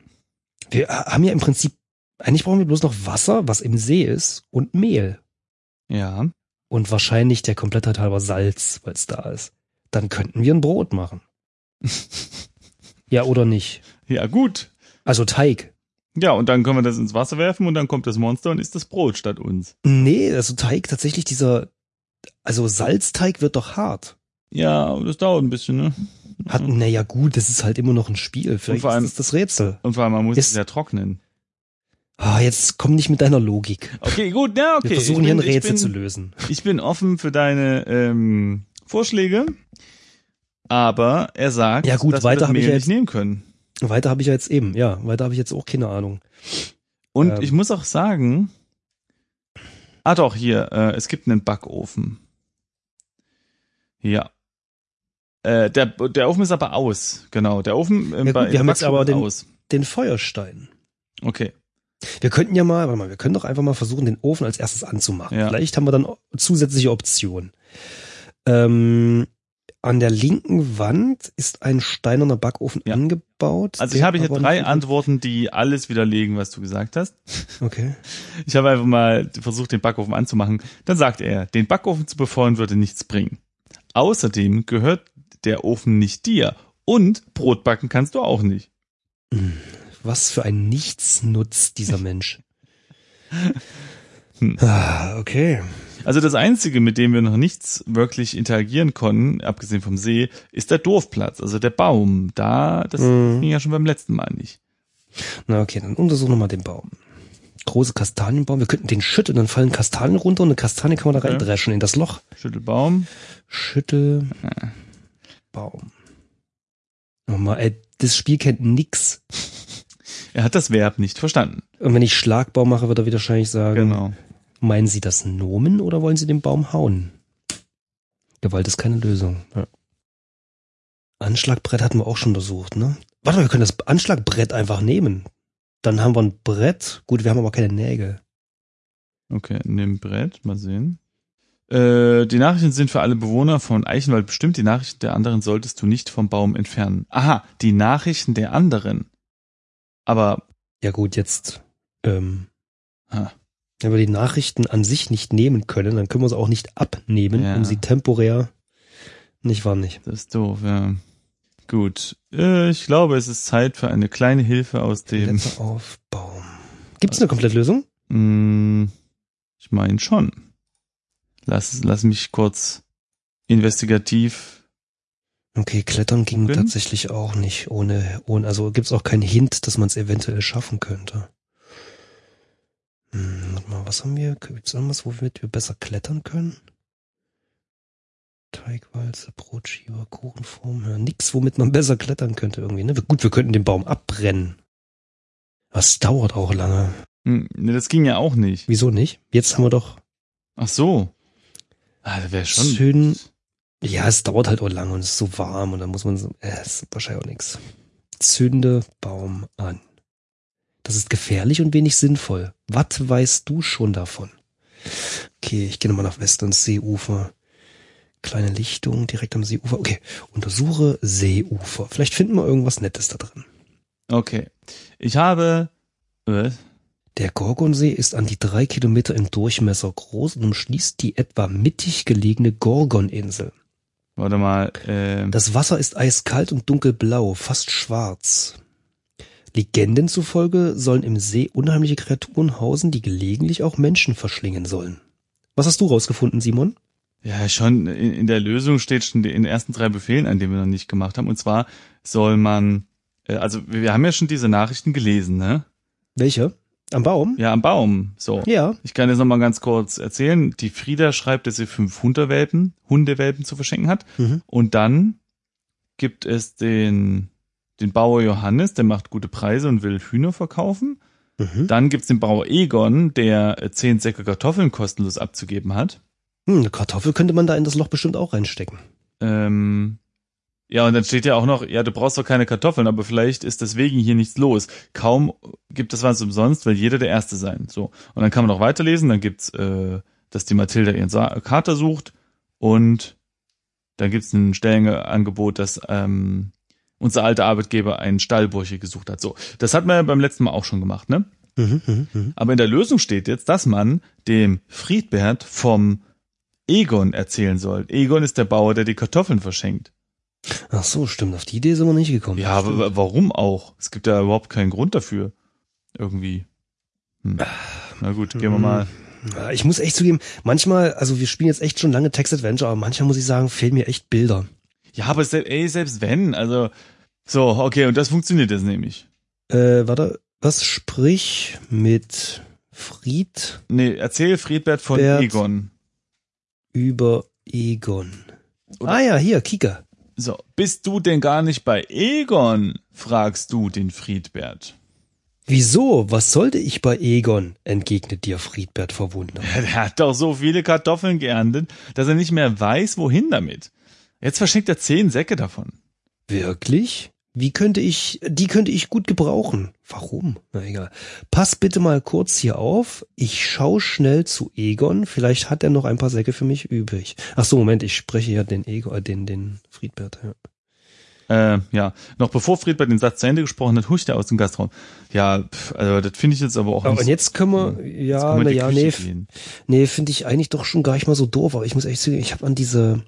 [SPEAKER 3] Wir haben ja im Prinzip, eigentlich brauchen wir bloß noch Wasser, was im See ist, und Mehl.
[SPEAKER 2] Ja.
[SPEAKER 3] Und wahrscheinlich der Komplettheit halber Salz, weil es da ist. Dann könnten wir ein Brot machen. Ja, oder nicht?
[SPEAKER 2] Ja, gut.
[SPEAKER 3] Also Teig.
[SPEAKER 2] Ja, und dann können wir das ins Wasser werfen und dann kommt das Monster und isst das Brot statt uns.
[SPEAKER 3] Nee, also Teig tatsächlich dieser, also Salzteig wird doch hart.
[SPEAKER 2] Ja, aber das dauert ein bisschen, ne?
[SPEAKER 3] Hat, naja gut, das ist halt immer noch ein Spiel. Vielleicht
[SPEAKER 2] vor allem-
[SPEAKER 3] ist das das Rätsel.
[SPEAKER 2] Und vor allem, man muss
[SPEAKER 3] Ist-
[SPEAKER 2] es ja trocknen.
[SPEAKER 3] Ah, jetzt komm nicht mit deiner Logik.
[SPEAKER 2] Okay, gut, ja, okay.
[SPEAKER 3] Wir versuchen
[SPEAKER 2] ich
[SPEAKER 3] hier ein
[SPEAKER 2] bin,
[SPEAKER 3] Rätsel
[SPEAKER 2] ich
[SPEAKER 3] zu
[SPEAKER 2] bin,
[SPEAKER 3] lösen.
[SPEAKER 2] Ich bin offen für deine ähm, Vorschläge, aber er sagt,
[SPEAKER 3] Ja, gut,
[SPEAKER 2] dass
[SPEAKER 3] weiter
[SPEAKER 2] wir das Mehl nicht nehmen können.
[SPEAKER 3] Weiter habe ich ja jetzt eben, ja, weiter habe ich jetzt auch keine Ahnung.
[SPEAKER 2] Und
[SPEAKER 3] Ähm.
[SPEAKER 2] ich muss auch sagen, ah doch, hier, äh, es gibt einen Backofen. Ja. Äh, der, der Ofen ist aber aus, genau. Der Ofen im
[SPEAKER 3] Ja,
[SPEAKER 2] Ba-
[SPEAKER 3] gut, wir haben jetzt aber den-
[SPEAKER 2] aus.
[SPEAKER 3] Den Feuerstein.
[SPEAKER 2] Okay.
[SPEAKER 3] Wir könnten ja mal, warte mal, wir können doch einfach mal versuchen, den Ofen als erstes anzumachen.
[SPEAKER 2] Ja.
[SPEAKER 3] Vielleicht haben wir dann zusätzliche Optionen. Ähm, an der linken Wand ist ein steinerner Backofen
[SPEAKER 2] Ja.
[SPEAKER 3] angebaut.
[SPEAKER 2] Also ich habe hier drei Antworten, die alles widerlegen, was du gesagt hast.
[SPEAKER 3] Okay.
[SPEAKER 2] Ich habe einfach mal versucht, den Backofen anzumachen. Dann sagt er, den Backofen zu befeuern würde nichts bringen. Außerdem gehört der Ofen nicht dir. Und Brot backen kannst du auch nicht.
[SPEAKER 3] Was für ein Nichtsnutz dieser Mensch.
[SPEAKER 2] Hm.
[SPEAKER 3] Ah, okay.
[SPEAKER 2] Also das Einzige, mit dem wir noch nichts wirklich interagieren konnten, abgesehen vom See, ist der Dorfplatz, also der Baum. Da, das
[SPEAKER 3] Mhm.
[SPEAKER 2] ging ja schon beim letzten Mal nicht.
[SPEAKER 3] Na okay, dann untersuchen wir mal den Baum. Große Kastanienbaum. Wir könnten den schütteln, dann fallen Kastanien runter und eine Kastanie kann man da
[SPEAKER 2] Okay.
[SPEAKER 3] reindreschen in das Loch.
[SPEAKER 2] Schüttelbaum.
[SPEAKER 3] Schüttel. Baum. Nochmal, ey, das Spiel kennt nix.
[SPEAKER 2] Er hat das Verb nicht verstanden.
[SPEAKER 3] Und wenn ich Schlagbaum mache, wird er wieder wahrscheinlich sagen,
[SPEAKER 2] Genau.
[SPEAKER 3] Meinen Sie das Nomen oder wollen Sie den Baum hauen? Gewalt ist keine Lösung. Ja. Anschlagbrett hatten wir auch schon untersucht, ne? Warte mal, wir können das Anschlagbrett einfach nehmen. Dann haben wir ein Brett. Gut, wir haben aber keine Nägel.
[SPEAKER 2] Okay, nimm Brett, mal sehen. Äh, die Nachrichten sind für alle Bewohner von Eichenwald bestimmt. Die Nachrichten der anderen solltest du nicht vom Baum entfernen. Aha, die Nachrichten der anderen. Aber,
[SPEAKER 3] Ja gut, jetzt, ähm,
[SPEAKER 2] ha,
[SPEAKER 3] wenn wir die Nachrichten an sich nicht nehmen können, dann können wir sie auch nicht abnehmen,
[SPEAKER 2] Ja.
[SPEAKER 3] um sie temporär, nicht wahr nicht.
[SPEAKER 2] das ist doof, ja. Gut, äh, ich glaube, es ist Zeit für eine kleine Hilfe aus dem...
[SPEAKER 3] Blätter auf Baum. Gibt's eine Komplettlösung?
[SPEAKER 2] Mm, ich meine schon. Lass, lass mich kurz investigativ.
[SPEAKER 3] Okay, Klettern ging
[SPEAKER 2] Gucken.
[SPEAKER 3] tatsächlich auch nicht ohne, ohne also gibt's auch keinen Hint, dass man es eventuell schaffen könnte. Hm, warte mal, was haben wir? Gibt's irgendwas, womit wir besser klettern können? Teigwalze, Brotschieber, Kuchenform, ja, nix, womit man besser klettern könnte irgendwie, ne? Gut, wir könnten den Baum abbrennen. Das dauert auch lange.
[SPEAKER 2] Hm, ne, das ging ja auch nicht.
[SPEAKER 3] Wieso nicht? Jetzt haben wir doch,
[SPEAKER 2] Ach so. Ah, das wäre schon.
[SPEAKER 3] Schön. ja, es dauert halt auch lange und es ist so warm und dann muss man so, äh, ist wahrscheinlich auch nix. Zünde Baum an. Das ist gefährlich und wenig sinnvoll. Was weißt du schon davon? Okay, ich gehe nochmal nach Westen ans Seeufer. Kleine Lichtung direkt am Seeufer. Okay, untersuche Seeufer. Vielleicht finden wir irgendwas Nettes da drin.
[SPEAKER 2] Okay. Ich habe. Was?
[SPEAKER 3] Der Gorgonsee ist an die drei Kilometer im Durchmesser groß und umschließt die etwa mittig gelegene Gorgoninsel.
[SPEAKER 2] Warte mal. Ähm,
[SPEAKER 3] Das Wasser ist eiskalt und dunkelblau, fast schwarz. Legenden zufolge sollen im See unheimliche Kreaturen hausen, die gelegentlich auch Menschen verschlingen sollen. Was hast du rausgefunden, Simon?
[SPEAKER 2] ja, schon in, in der Lösung steht schon in den ersten drei Befehlen, an denen wir noch nicht gemacht haben. Und zwar soll man. Äh, also, wir haben ja schon diese Nachrichten gelesen, ne?
[SPEAKER 3] Welche? Am Baum?
[SPEAKER 2] Ja, am Baum. So.
[SPEAKER 3] Ja.
[SPEAKER 2] Ich kann jetzt noch mal ganz kurz erzählen. Die Frieda schreibt, dass sie fünf Hundewelpen, Hundewelpen zu verschenken hat.
[SPEAKER 3] Mhm.
[SPEAKER 2] Und dann gibt es den, den Bauer Johannes, der macht gute Preise und will Hühner verkaufen.
[SPEAKER 3] Mhm.
[SPEAKER 2] Dann gibt's den Bauer Egon, der äh, zehn Säcke Kartoffeln kostenlos abzugeben hat.
[SPEAKER 3] Hm, eine Kartoffel könnte man da in das Loch bestimmt auch reinstecken.
[SPEAKER 2] Ähm, ja, und dann steht ja auch noch, ja, du brauchst doch keine Kartoffeln, aber vielleicht ist deswegen hier nichts los. Kaum gibt es was umsonst, weil jeder der Erste sein. So. Und dann kann man noch weiterlesen, dann gibt's, äh, dass die Mathilda ihren Sa Kater sucht und dann gibt's ein Stellenangebot, dass ähm, unser alter Arbeitgeber einen Stallbursche gesucht hat. So, das hat man ja beim letzten Mal auch schon gemacht, ne?
[SPEAKER 3] Mhm, mhm, mhm.
[SPEAKER 2] Aber in der Lösung steht jetzt, dass man dem Friedbert vom Egon erzählen soll. Egon ist der Bauer, der die Kartoffeln verschenkt.
[SPEAKER 3] Ach so, stimmt. Auf die Idee sind wir nicht gekommen.
[SPEAKER 2] Ja, aber warum auch? Es gibt ja überhaupt keinen Grund dafür. Irgendwie. Hm. Na gut, gehen wir mal.
[SPEAKER 3] Ja, Ich muss echt zugeben, manchmal, also wir spielen jetzt echt schon lange Text-Adventure, aber manchmal muss ich sagen, fehlen mir echt Bilder.
[SPEAKER 2] Ja, aber se ey, selbst wenn, also so, okay, und das funktioniert jetzt nämlich.
[SPEAKER 3] Äh, warte, was sprich mit Fried
[SPEAKER 2] Nee, erzähl Friedbert von
[SPEAKER 3] Bert.
[SPEAKER 2] Egon.
[SPEAKER 3] über Egon?
[SPEAKER 2] Oder-
[SPEAKER 3] ah ja, hier, Kika.
[SPEAKER 2] So, bist du denn gar nicht bei Egon? fragst du den Friedbert.
[SPEAKER 3] Wieso? Was sollte ich bei Egon? entgegnet dir Friedbert verwundert.
[SPEAKER 2] Er hat doch so viele Kartoffeln geerntet, dass er nicht mehr weiß, wohin damit. Jetzt verschenkt er zehn Säcke davon.
[SPEAKER 3] Wirklich? Wie könnte ich, die könnte ich gut gebrauchen. Warum? Na egal. Pass bitte mal kurz hier auf. Ich schau schnell zu Egon. Vielleicht hat er noch ein paar Säcke für mich übrig. Ach so, Moment, ich spreche ja den Egon, äh, den, den Friedbert, ja.
[SPEAKER 2] Äh, ja, noch bevor Friedbert den Satz zu Ende gesprochen hat, huscht er aus dem Gastraum. Ja, pf, also das finde ich jetzt aber auch
[SPEAKER 3] Aber
[SPEAKER 2] nicht.
[SPEAKER 3] und jetzt können wir, ja, na
[SPEAKER 2] in die
[SPEAKER 3] ja,
[SPEAKER 2] Küche
[SPEAKER 3] nee,
[SPEAKER 2] gehen.
[SPEAKER 3] nee, finde ich eigentlich doch schon gar nicht mal so doof. Aber ich muss echt sagen, ich habe an diese,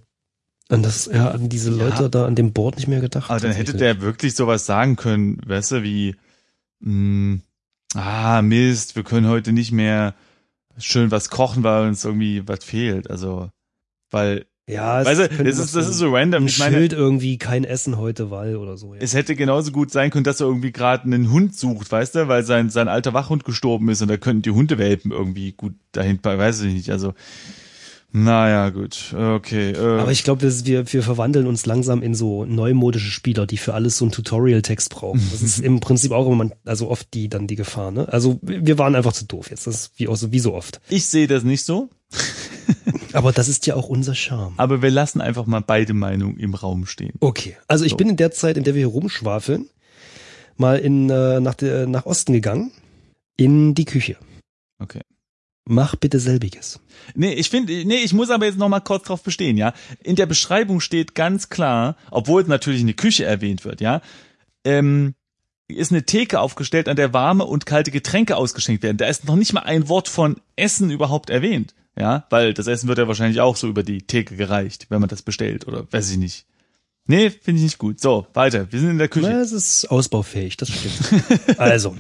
[SPEAKER 3] an das, ja, an diese Leute da an dem Board nicht mehr gedacht.
[SPEAKER 2] Aber dann hätte der wirklich sowas sagen können, weißt du, wie, mh, ah, Mist, wir können heute nicht mehr schön was kochen, weil uns irgendwie was fehlt. Also, weil,
[SPEAKER 3] ja, es
[SPEAKER 2] weißt du, das ist, das ist so random.
[SPEAKER 3] ein
[SPEAKER 2] Ich meine,
[SPEAKER 3] Schild irgendwie kein Essen heute, weil oder so. Ja.
[SPEAKER 2] es hätte genauso gut sein können, dass er irgendwie gerade einen Hund sucht, weißt du, weil sein, sein alter Wachhund gestorben ist und da könnten die Hundewelpen irgendwie gut dahin, weiß ich nicht, also, naja, gut, okay. Äh,
[SPEAKER 3] Aber ich glaube, wir, wir verwandeln uns langsam in so neumodische Spieler, die für alles so einen Tutorial-Text brauchen. Das ist im Prinzip auch immer, also oft die dann die Gefahr. Ne? Also wir waren einfach zu doof jetzt. Das ist wie, auch so, wie so oft.
[SPEAKER 2] ich sehe das nicht so,
[SPEAKER 3] Aber das ist ja auch unser Charme.
[SPEAKER 2] aber wir lassen einfach mal beide Meinungen im Raum stehen.
[SPEAKER 3] Okay, also ich
[SPEAKER 2] So.
[SPEAKER 3] bin in der Zeit, in der wir hier rumschwafeln, mal in äh, nach, der, nach Osten gegangen, in die Küche.
[SPEAKER 2] Okay.
[SPEAKER 3] Mach bitte selbiges.
[SPEAKER 2] Nee, ich finde, nee, ich muss aber jetzt noch mal kurz drauf bestehen, ja. In der Beschreibung steht ganz klar, obwohl es natürlich eine Küche erwähnt wird, ja, ähm, ist eine Theke aufgestellt, an der warme und kalte Getränke ausgeschenkt werden. Da ist noch nicht mal ein Wort von Essen überhaupt erwähnt, ja, weil das Essen wird ja wahrscheinlich auch so über die Theke gereicht, wenn man das bestellt oder weiß ich nicht. Nee, finde ich nicht gut. So, weiter. Wir sind in der Küche.
[SPEAKER 3] Na, es ist ausbaufähig, das stimmt. also,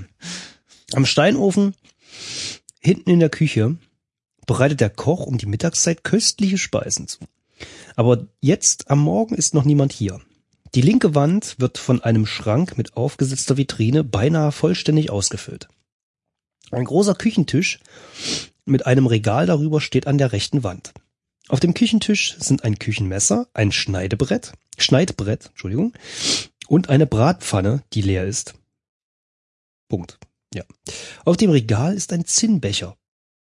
[SPEAKER 3] am Steinofen, hinten in der Küche, bereitet der Koch um die Mittagszeit köstliche Speisen zu. Aber jetzt am Morgen ist noch niemand hier. Die linke Wand wird von einem Schrank mit aufgesetzter Vitrine beinahe vollständig ausgefüllt. Ein großer Küchentisch mit einem Regal darüber steht an der rechten Wand. Auf dem Küchentisch sind ein Küchenmesser, ein Schneidebrett, Schneidbrett, Entschuldigung, und eine Bratpfanne, die leer ist. Punkt. Ja. Auf dem Regal ist ein Zinnbecher,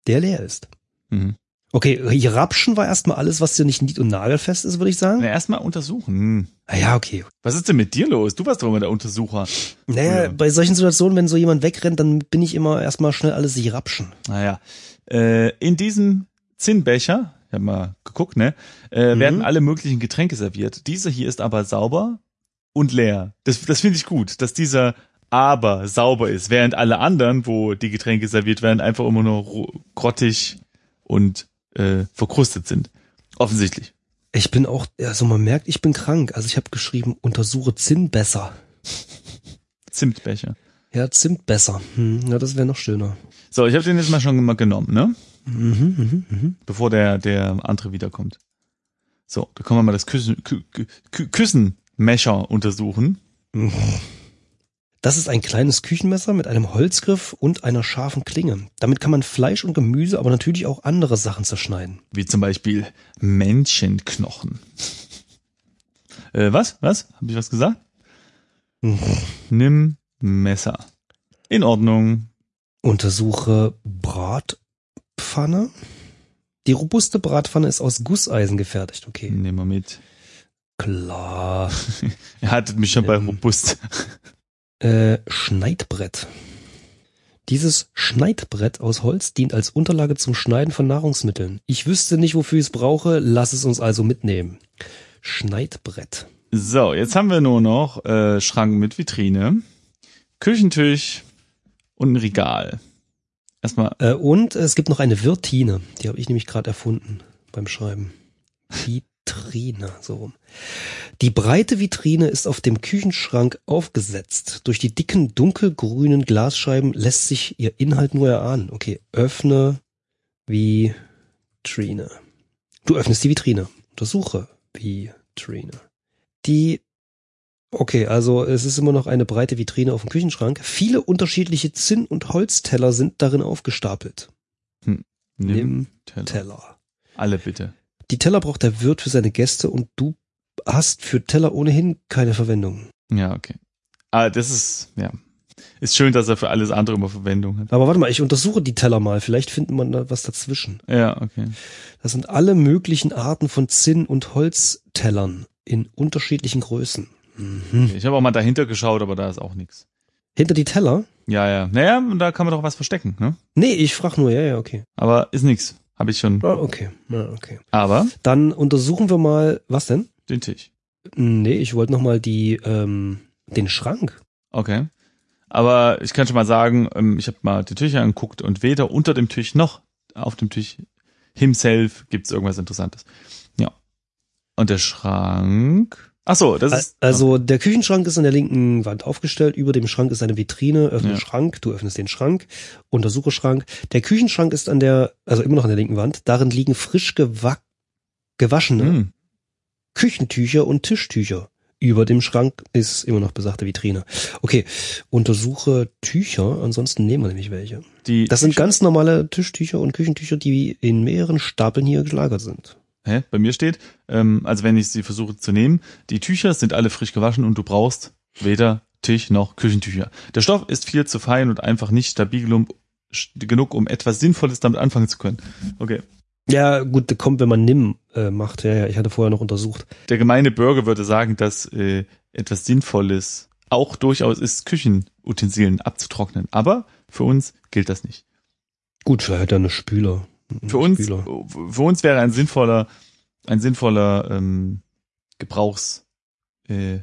[SPEAKER 3] der leer ist.
[SPEAKER 2] Mhm.
[SPEAKER 3] Okay, hier Rapschen war erstmal alles, was hier nicht nied- und nagelfest ist, würde ich sagen.
[SPEAKER 2] Na, erstmal untersuchen. Hm.
[SPEAKER 3] Ah ja, okay.
[SPEAKER 2] Was ist denn mit dir los? Du warst doch immer der Untersucher.
[SPEAKER 3] Naja,
[SPEAKER 2] Ja.
[SPEAKER 3] bei solchen Situationen, wenn so jemand wegrennt, dann bin ich immer erstmal schnell alles sich rapschen.
[SPEAKER 2] Naja, äh, in diesem Zinnbecher, ich hab mal geguckt, ne, äh,
[SPEAKER 3] Mhm.
[SPEAKER 2] werden alle möglichen Getränke serviert. Dieser hier ist aber sauber und leer. Das, das finde ich gut, dass dieser aber sauber ist, während alle anderen, wo die Getränke serviert werden, einfach immer nur ro- grottig und äh, verkrustet sind. Offensichtlich.
[SPEAKER 3] Ich bin auch, also man merkt, ich bin krank. Also ich habe geschrieben, untersuche Zinn besser.
[SPEAKER 2] Zimtbecher.
[SPEAKER 3] Ja, Zimt besser. Hm, ja, das wäre noch schöner.
[SPEAKER 2] So, ich habe den jetzt mal schon mal genommen, ne?
[SPEAKER 3] Mhm, mhm, mhm.
[SPEAKER 2] Bevor der, der andere wiederkommt. So, da können wir mal das Küssen, Kü, Kü, Kü, Küssenmescher untersuchen.
[SPEAKER 3] Das ist ein kleines Küchenmesser mit einem Holzgriff und einer scharfen Klinge. Damit kann man Fleisch und Gemüse, aber natürlich auch andere Sachen zerschneiden.
[SPEAKER 2] Wie zum Beispiel Männchenknochen. äh, was? Was? Habe ich was gesagt? Nimm Messer. In Ordnung.
[SPEAKER 3] Untersuche Bratpfanne. Die robuste Bratpfanne ist aus Gusseisen gefertigt. Okay,
[SPEAKER 2] Nehmen wir mit.
[SPEAKER 3] klar.
[SPEAKER 2] Er hattet mich schon bei
[SPEAKER 3] Ähm.
[SPEAKER 2] robust.
[SPEAKER 3] Äh, Schneidbrett. Dieses Schneidbrett aus Holz dient als Unterlage zum Schneiden von Nahrungsmitteln. Ich wüsste nicht, wofür ich es brauche, lass es uns also mitnehmen. Schneidbrett.
[SPEAKER 2] So, jetzt haben wir nur noch äh, Schrank mit Vitrine, Küchentisch und ein Regal. Erstmal,
[SPEAKER 3] Äh, und es gibt noch eine Wirtine. Die habe ich nämlich gerade erfunden beim Schreiben. Vitrine, so rum. Die breite Vitrine ist auf dem Küchenschrank aufgesetzt. Durch die dicken dunkelgrünen Glasscheiben lässt sich ihr Inhalt nur erahnen. Okay, öffne Vitrine. Du öffnest die Vitrine. Untersuche Vitrine. Die Okay, also es ist immer noch eine breite Vitrine auf dem Küchenschrank. Viele unterschiedliche Zinn- und Holzteller sind darin aufgestapelt.
[SPEAKER 2] nimm,
[SPEAKER 3] Nimm
[SPEAKER 2] Teller.
[SPEAKER 3] Teller.
[SPEAKER 2] Alle bitte.
[SPEAKER 3] Die Teller braucht der Wirt für seine Gäste und du hast für Teller ohnehin keine Verwendung.
[SPEAKER 2] Ja, okay. Aber das ist, ja. Ist schön, dass er für alles andere immer Verwendung hat.
[SPEAKER 3] Aber warte mal, ich untersuche die Teller mal. Vielleicht findet man da was dazwischen.
[SPEAKER 2] Ja, okay.
[SPEAKER 3] Das sind alle möglichen Arten von Zinn- und Holztellern in unterschiedlichen Größen. Mhm.
[SPEAKER 2] Ich habe auch mal dahinter geschaut, aber da ist auch nichts.
[SPEAKER 3] Hinter die Teller?
[SPEAKER 2] Ja, ja. Naja, und da kann man doch was verstecken, ne?
[SPEAKER 3] Nee, ich frag nur, ja, ja, okay.
[SPEAKER 2] Aber ist nix. Habe ich schon.
[SPEAKER 3] Ah, okay. Ja, okay.
[SPEAKER 2] Aber
[SPEAKER 3] Dann untersuchen wir mal, was denn?
[SPEAKER 2] den Tisch.
[SPEAKER 3] Nee, ich wollte noch mal die, ähm, den Schrank.
[SPEAKER 2] Okay. Aber ich kann schon mal sagen, ähm, ich habe mal die Tücher angeguckt und weder unter dem Tisch noch auf dem Tisch himself gibt's irgendwas Interessantes. Ja. Und der Schrank. Ach so, das ist
[SPEAKER 3] Also der Küchenschrank ist an der linken Wand aufgestellt. Über dem Schrank ist eine Vitrine. Öffne
[SPEAKER 2] Ja.
[SPEAKER 3] Schrank. Du öffnest den Schrank. Untersuche Schrank. Der Küchenschrank ist an der, also immer noch an der linken Wand. Darin liegen frisch gewa gewaschene
[SPEAKER 2] Hm.
[SPEAKER 3] Küchentücher und Tischtücher. Über dem Schrank ist immer noch besagte Vitrine. Okay, untersuche Tücher, ansonsten nehmen wir nämlich welche.
[SPEAKER 2] Die
[SPEAKER 3] Das sind
[SPEAKER 2] Tücher-
[SPEAKER 3] ganz normale Tischtücher und Küchentücher, die in mehreren Stapeln hier gelagert sind.
[SPEAKER 2] Hä? Bei mir steht, ähm, also wenn ich sie versuche zu nehmen, die Tücher sind alle frisch gewaschen und du brauchst weder Tisch noch Küchentücher. Der Stoff ist viel zu fein und einfach nicht stabil genug, genug um etwas Sinnvolles damit anfangen zu können. Okay.
[SPEAKER 3] Ja, gut, der kommt, wenn man Nimm äh, macht. Ja, ja, ich hatte vorher noch untersucht.
[SPEAKER 2] Der gemeine Bürger würde sagen, dass äh, etwas Sinnvolles auch durchaus ist, Küchenutensilien abzutrocknen. Aber für uns gilt das nicht.
[SPEAKER 3] Gut, vielleicht hat er eine Spüler.
[SPEAKER 2] Für uns,
[SPEAKER 3] Spüler.
[SPEAKER 2] für uns wäre ein sinnvoller, ein sinnvoller ähm, Gebrauchs, äh,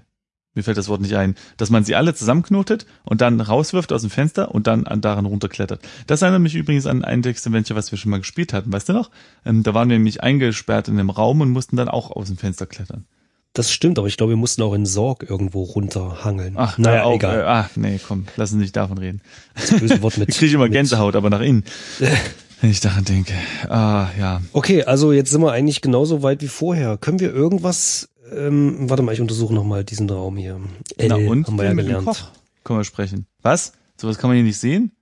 [SPEAKER 2] mir fällt das Wort nicht ein, dass man sie alle zusammenknotet und dann rauswirft aus dem Fenster und dann an daran runterklettert. Das erinnert mich übrigens an ein Text-Adventure, was wir schon mal gespielt hatten, weißt du noch? Ähm, da waren wir nämlich eingesperrt in einem Raum und mussten dann auch aus dem Fenster klettern.
[SPEAKER 3] Das stimmt, aber ich glaube, wir mussten auch in Sorg irgendwo runterhangeln.
[SPEAKER 2] Ach,
[SPEAKER 3] naja,
[SPEAKER 2] naja, auch,
[SPEAKER 3] egal.
[SPEAKER 2] Äh, ach, nee, komm, lass uns nicht davon reden.
[SPEAKER 3] Das böse Wort mit.
[SPEAKER 2] Ich kriege immer
[SPEAKER 3] mit-
[SPEAKER 2] Gänsehaut, aber nach innen, wenn ich daran denke. Ah, ja.
[SPEAKER 3] Okay, also jetzt sind wir eigentlich genauso weit wie vorher. Können wir irgendwas, ähm, warte mal, ich untersuche nochmal diesen Raum hier. L
[SPEAKER 2] Na und?
[SPEAKER 3] haben wir ja
[SPEAKER 2] mit dem
[SPEAKER 3] gelernt.
[SPEAKER 2] Koch können wir sprechen. Was? Sowas kann man hier nicht sehen?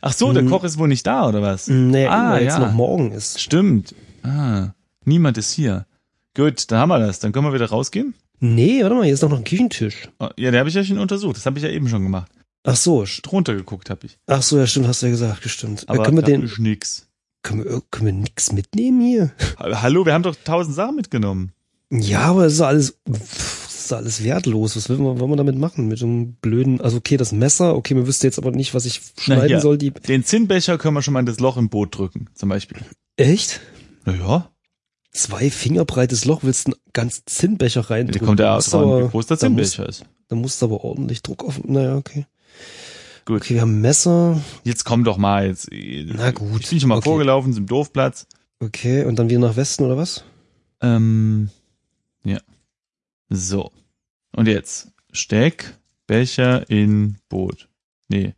[SPEAKER 2] Ach so, der
[SPEAKER 3] Hm.
[SPEAKER 2] Koch ist wohl nicht da, oder was?
[SPEAKER 3] Nee,
[SPEAKER 2] Ah,
[SPEAKER 3] weil jetzt
[SPEAKER 2] ja.
[SPEAKER 3] noch morgen ist.
[SPEAKER 2] Stimmt. Ah, niemand ist hier. Gut, dann haben wir das. Dann können wir wieder rausgehen.
[SPEAKER 3] Nee, warte mal, hier ist doch noch ein Küchentisch.
[SPEAKER 2] Oh, Ja, den habe ich ja schon untersucht. Das habe ich ja eben schon gemacht.
[SPEAKER 3] Ach so,
[SPEAKER 2] Drunter geguckt habe ich.
[SPEAKER 3] ach so, ja, stimmt, hast du ja gesagt, gestimmt.
[SPEAKER 2] Aber
[SPEAKER 3] äh, können wir den,
[SPEAKER 2] ist nix.
[SPEAKER 3] können wir, können wir nix mitnehmen hier?
[SPEAKER 2] Ha- Hallo, wir haben doch tausend Sachen mitgenommen.
[SPEAKER 3] Ja, aber das ist alles, das ist alles wertlos. Was will man, wollen wir damit machen? Mit so einem blöden, also okay, das Messer, okay, wir wüssten jetzt aber nicht, was ich schneiden
[SPEAKER 2] hier.
[SPEAKER 3] soll. Die,
[SPEAKER 2] Den Zinnbecher können wir schon mal in das Loch im Boot drücken, zum Beispiel.
[SPEAKER 3] echt?
[SPEAKER 2] Naja,
[SPEAKER 3] Zwei Finger breites Loch, willst du einen ganz Zinnbecher rein?
[SPEAKER 2] da kommt dran,
[SPEAKER 3] aber-
[SPEAKER 2] wie groß der Zinnbecher ist.
[SPEAKER 3] Da musst du aber ordentlich Druck auf. Naja, okay.
[SPEAKER 2] Gut.
[SPEAKER 3] Okay, wir haben Messer.
[SPEAKER 2] Jetzt komm doch mal. Jetzt,
[SPEAKER 3] Na gut,
[SPEAKER 2] Ich bin schon mal
[SPEAKER 3] okay.
[SPEAKER 2] vorgelaufen zum Dorfplatz.
[SPEAKER 3] Okay, und dann wieder nach Westen oder was?
[SPEAKER 2] Ähm, ja. So. Und jetzt. Steck, Becher in Boot. Nee.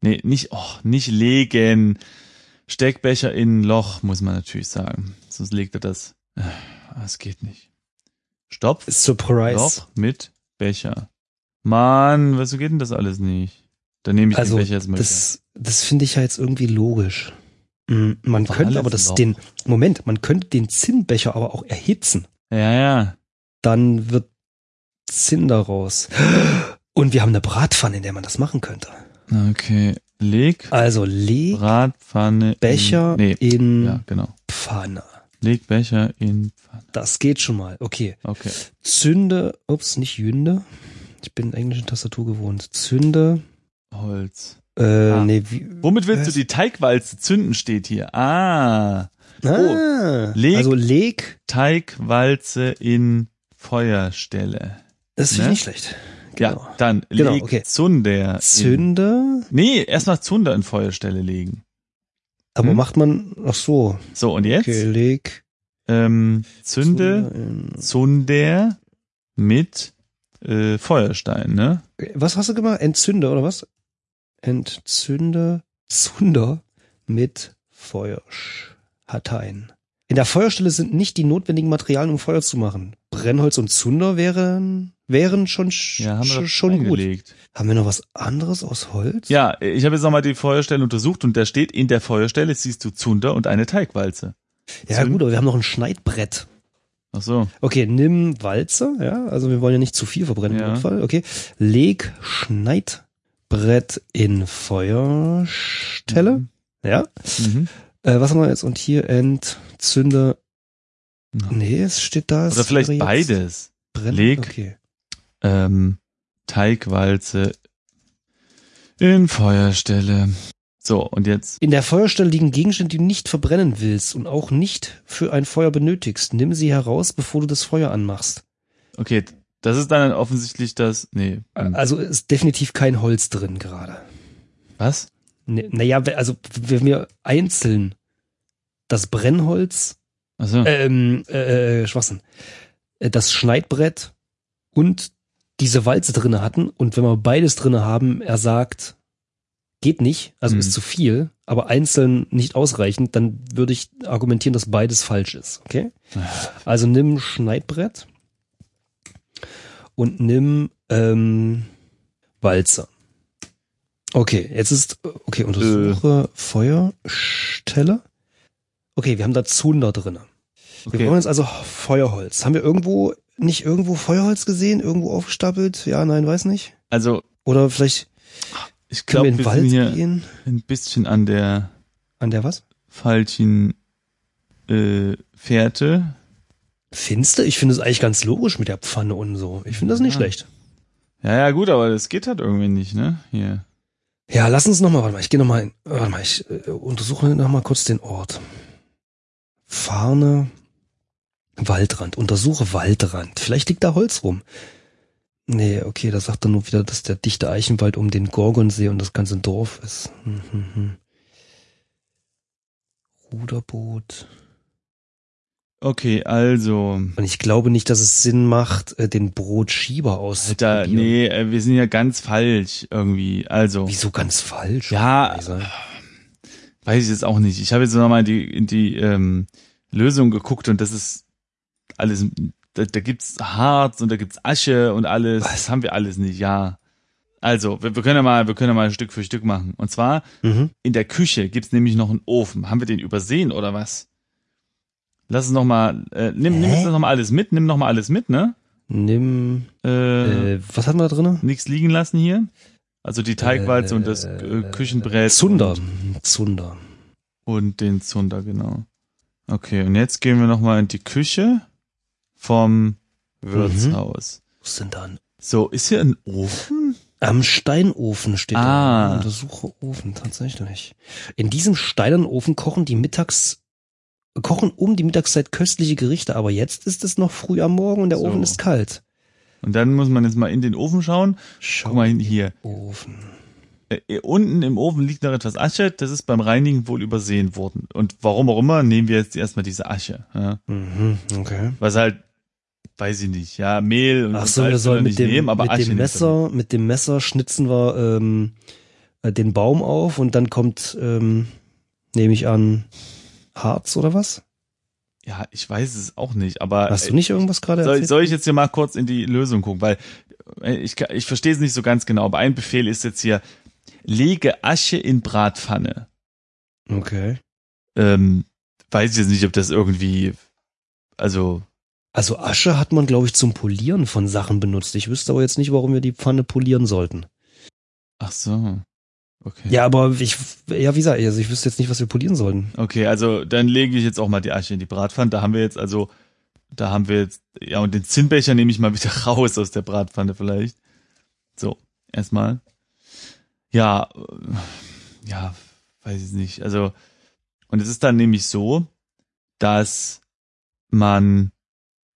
[SPEAKER 2] Nee, nicht, oh, nicht legen. Steckbecher in Loch, muss man natürlich sagen. Sonst legt er das. Äh, Das geht nicht. Stopf,
[SPEAKER 3] Surprise.
[SPEAKER 2] Loch mit Becher. Mann, wieso geht denn das alles nicht? Dann nehme ich
[SPEAKER 3] Also,
[SPEAKER 2] den Becher jetzt mal
[SPEAKER 3] das, das finde ich ja jetzt irgendwie logisch. Mm, Man
[SPEAKER 2] War
[SPEAKER 3] könnte aber das
[SPEAKER 2] Loch.
[SPEAKER 3] den, Moment, man könnte den Zinnbecher aber auch erhitzen.
[SPEAKER 2] Ja, ja.
[SPEAKER 3] Dann wird Zinn daraus. Und wir haben eine Bratpfanne, in der man das machen könnte.
[SPEAKER 2] Okay. Leg
[SPEAKER 3] Also leg
[SPEAKER 2] Bratpfanne
[SPEAKER 3] Becher
[SPEAKER 2] in, nee.
[SPEAKER 3] in
[SPEAKER 2] Ja, genau.
[SPEAKER 3] Pfanne.
[SPEAKER 2] Leg Becher in Pfanne.
[SPEAKER 3] Das geht schon mal. Okay.
[SPEAKER 2] Okay.
[SPEAKER 3] Zünde, ups, nicht Jünde. Ich bin englische Tastatur gewohnt. Zünde,
[SPEAKER 2] Holz.
[SPEAKER 3] äh,
[SPEAKER 2] Ah.
[SPEAKER 3] nee, wie,
[SPEAKER 2] Womit willst
[SPEAKER 3] Was?
[SPEAKER 2] du die Teigwalze zünden, steht hier. Ah.
[SPEAKER 3] ah,
[SPEAKER 2] leg-
[SPEAKER 3] also leg,
[SPEAKER 2] Teigwalze in Feuerstelle.
[SPEAKER 3] das finde ich
[SPEAKER 2] Ne?
[SPEAKER 3] nicht schlecht.
[SPEAKER 2] Ja,
[SPEAKER 3] Genau.
[SPEAKER 2] dann
[SPEAKER 3] Genau,
[SPEAKER 2] leg
[SPEAKER 3] okay.
[SPEAKER 2] Zunder. In,
[SPEAKER 3] Zünde,
[SPEAKER 2] nee, erstmal Zunder in Feuerstelle legen.
[SPEAKER 3] aber
[SPEAKER 2] Hm?
[SPEAKER 3] macht man, ach so,
[SPEAKER 2] So, und jetzt?
[SPEAKER 3] okay, leg,
[SPEAKER 2] Ähm, Zünde,
[SPEAKER 3] Zunder in-
[SPEAKER 2] Zunder mit äh, Feuerstein, ne?
[SPEAKER 3] was hast du gemacht? Entzünde oder was? Entzünde, Zunder mit Feuerhatein. In der Feuerstelle sind nicht die notwendigen Materialien, um Feuer zu machen. Brennholz und Zunder wären, wären schon, sch-
[SPEAKER 2] Ja, haben wir
[SPEAKER 3] schon gut.
[SPEAKER 2] eingelegt.
[SPEAKER 3] Haben wir noch was anderes aus Holz?
[SPEAKER 2] Ja, ich habe jetzt nochmal die Feuerstelle untersucht und da steht, in der Feuerstelle siehst du Zunder und eine Teigwalze.
[SPEAKER 3] Ja
[SPEAKER 2] Zünd-
[SPEAKER 3] gut, aber wir haben noch ein Schneidbrett.
[SPEAKER 2] Ach so.
[SPEAKER 3] Okay, nimm Walze, ja, also wir wollen ja nicht zu viel verbrennen im
[SPEAKER 2] Ja.
[SPEAKER 3] Notfall. Okay, leg Schneidbrett in Feuerstelle, ja.
[SPEAKER 2] Mhm.
[SPEAKER 3] Äh, was haben wir jetzt? Und hier entzünde. Nee, es steht da.
[SPEAKER 2] Oder vielleicht
[SPEAKER 3] jetzt
[SPEAKER 2] beides.
[SPEAKER 3] brennen.
[SPEAKER 2] Leg.
[SPEAKER 3] Okay.
[SPEAKER 2] Ähm, Teigwalze in Feuerstelle. So, und jetzt.
[SPEAKER 3] In der Feuerstelle liegen Gegenstände, die du nicht verbrennen willst und auch nicht für ein Feuer benötigst. Nimm sie heraus, bevor du das Feuer anmachst.
[SPEAKER 2] Okay, das ist dann offensichtlich das. Nee.
[SPEAKER 3] Also ist definitiv kein Holz drin gerade.
[SPEAKER 2] Was?
[SPEAKER 3] Ne- Naja, also wenn wir einzeln das Brennholz,
[SPEAKER 2] Achso.
[SPEAKER 3] ähm, äh, Schwachsinn, äh, das Schneidbrett und diese Walze drinne hatten und wenn wir beides drinne haben, er sagt, geht nicht, also
[SPEAKER 2] Hm.
[SPEAKER 3] ist zu viel, aber einzeln nicht ausreichend, dann würde ich argumentieren, dass beides falsch ist, okay? Also nimm Schneidbrett und nimm ähm, Walze. Okay, jetzt ist, okay, untersuche Feuerstelle. Okay, wir haben da Zunder drinne. Wir
[SPEAKER 2] Okay.
[SPEAKER 3] brauchen jetzt also Feuerholz. Haben wir irgendwo, nicht irgendwo Feuerholz gesehen? Irgendwo aufgestapelt? Ja, nein, weiß nicht.
[SPEAKER 2] Also,
[SPEAKER 3] Oder vielleicht
[SPEAKER 2] ich glaube,
[SPEAKER 3] wir in
[SPEAKER 2] wir sind hier
[SPEAKER 3] gehen?
[SPEAKER 2] ein bisschen an der
[SPEAKER 3] An der was?
[SPEAKER 2] falschen äh, Fährte.
[SPEAKER 3] Finster? Ich finde es eigentlich ganz logisch mit der Pfanne und so. Ich finde das nicht
[SPEAKER 2] Ja.
[SPEAKER 3] schlecht.
[SPEAKER 2] Ja, ja, gut, aber das geht halt irgendwie nicht, ne? Hier.
[SPEAKER 3] Ja, lass uns nochmal, warte mal, ich gehe nochmal, warte mal, ich äh, untersuche nochmal kurz den Ort. Farne, Waldrand, untersuche Waldrand. Vielleicht liegt da Holz rum. Nee, okay, da sagt er nur wieder, dass der dichte Eichenwald um den Gorgonsee und das ganze Dorf ist. Hm, hm, hm. Ruderboot.
[SPEAKER 2] Okay, also.
[SPEAKER 3] Und ich glaube nicht, dass es Sinn macht, äh, den Brotschieber auszuprobieren.
[SPEAKER 2] Alter, nee, äh, wir sind ja ganz falsch irgendwie. Also.
[SPEAKER 3] Wieso ganz falsch?
[SPEAKER 2] Ja, weiß ich jetzt auch nicht. Ich habe jetzt nochmal in die, die ähm, Lösung geguckt und das ist alles, da, da gibt's Harz und da gibt's Asche und alles.
[SPEAKER 3] Was?
[SPEAKER 2] Das haben wir alles nicht, ja. Also, wir, wir können ja mal, wir können ja mal Stück für Stück machen. Und zwar,
[SPEAKER 3] Mhm.
[SPEAKER 2] in der Küche gibt's nämlich noch einen Ofen. Haben wir den übersehen oder was? Lass es nochmal, äh, nimm, nimm
[SPEAKER 3] Hä?
[SPEAKER 2] jetzt noch mal alles mit, nimm noch mal alles mit, ne?
[SPEAKER 3] Nimm,
[SPEAKER 2] Äh,
[SPEAKER 3] äh, was hatten wir da drin?
[SPEAKER 2] nichts liegen lassen hier. Also die Teigwalze und das äh, Küchenbrett.
[SPEAKER 3] Zunder.
[SPEAKER 2] Und,
[SPEAKER 3] Zunder.
[SPEAKER 2] und den Zunder, genau. Okay, und jetzt gehen wir nochmal in die Küche vom Wirtshaus.
[SPEAKER 3] Wo ist denn da ein
[SPEAKER 2] So, ist hier ein Ofen?
[SPEAKER 3] Am Steinofen steht
[SPEAKER 2] Ah.
[SPEAKER 3] da. Untersuche Ofen, tatsächlich. In diesem steinernen Ofen kochen die mittags, kochen um die Mittagszeit köstliche Gerichte, aber jetzt ist es noch früh am Morgen und der
[SPEAKER 2] So.
[SPEAKER 3] Ofen ist kalt.
[SPEAKER 2] Und dann muss man jetzt mal in den Ofen schauen.
[SPEAKER 3] Schau
[SPEAKER 2] Guck mal hin, hier.
[SPEAKER 3] Ofen.
[SPEAKER 2] Äh, äh, unten im Ofen liegt noch etwas Asche. Das ist beim Reinigen wohl übersehen worden. Und warum auch immer, nehmen wir jetzt erstmal diese Asche. Ja?
[SPEAKER 3] Mhm, okay.
[SPEAKER 2] Was halt, weiß ich nicht, ja, Mehl und
[SPEAKER 3] Ach so, wir sollen mit dem,
[SPEAKER 2] nehmen, aber
[SPEAKER 3] mit dem. Messer, mit dem Messer schnitzen wir ähm, äh, den Baum auf und dann kommt, ähm, nehme ich an, Harz oder was?
[SPEAKER 2] Ja, ich weiß es auch nicht, aber
[SPEAKER 3] Hast du
[SPEAKER 2] äh,
[SPEAKER 3] nicht irgendwas gerade
[SPEAKER 2] soll,
[SPEAKER 3] erzählt?
[SPEAKER 2] soll ich jetzt hier mal kurz in die Lösung gucken, weil äh, ich, ich verstehe es nicht so ganz genau, aber ein Befehl ist jetzt hier, lege Asche in Bratpfanne.
[SPEAKER 3] Okay.
[SPEAKER 2] Ähm, weiß ich jetzt nicht, ob das irgendwie, also,
[SPEAKER 3] Also Asche hat man, glaube ich, zum Polieren von Sachen benutzt. Ich wüsste aber jetzt nicht, warum wir die Pfanne polieren sollten.
[SPEAKER 2] ach so, okay.
[SPEAKER 3] Ja, aber ich, ja, wie gesagt, also ich wüsste jetzt nicht, was wir polieren sollten.
[SPEAKER 2] Okay, also dann lege ich jetzt auch mal die Asche in die Bratpfanne. Da haben wir jetzt also, da haben wir jetzt, ja, und den Zinnbecher nehme ich mal wieder raus aus der Bratpfanne vielleicht. So, erstmal. Ja, äh, ja, weiß ich nicht. Also, und es ist dann nämlich so, dass man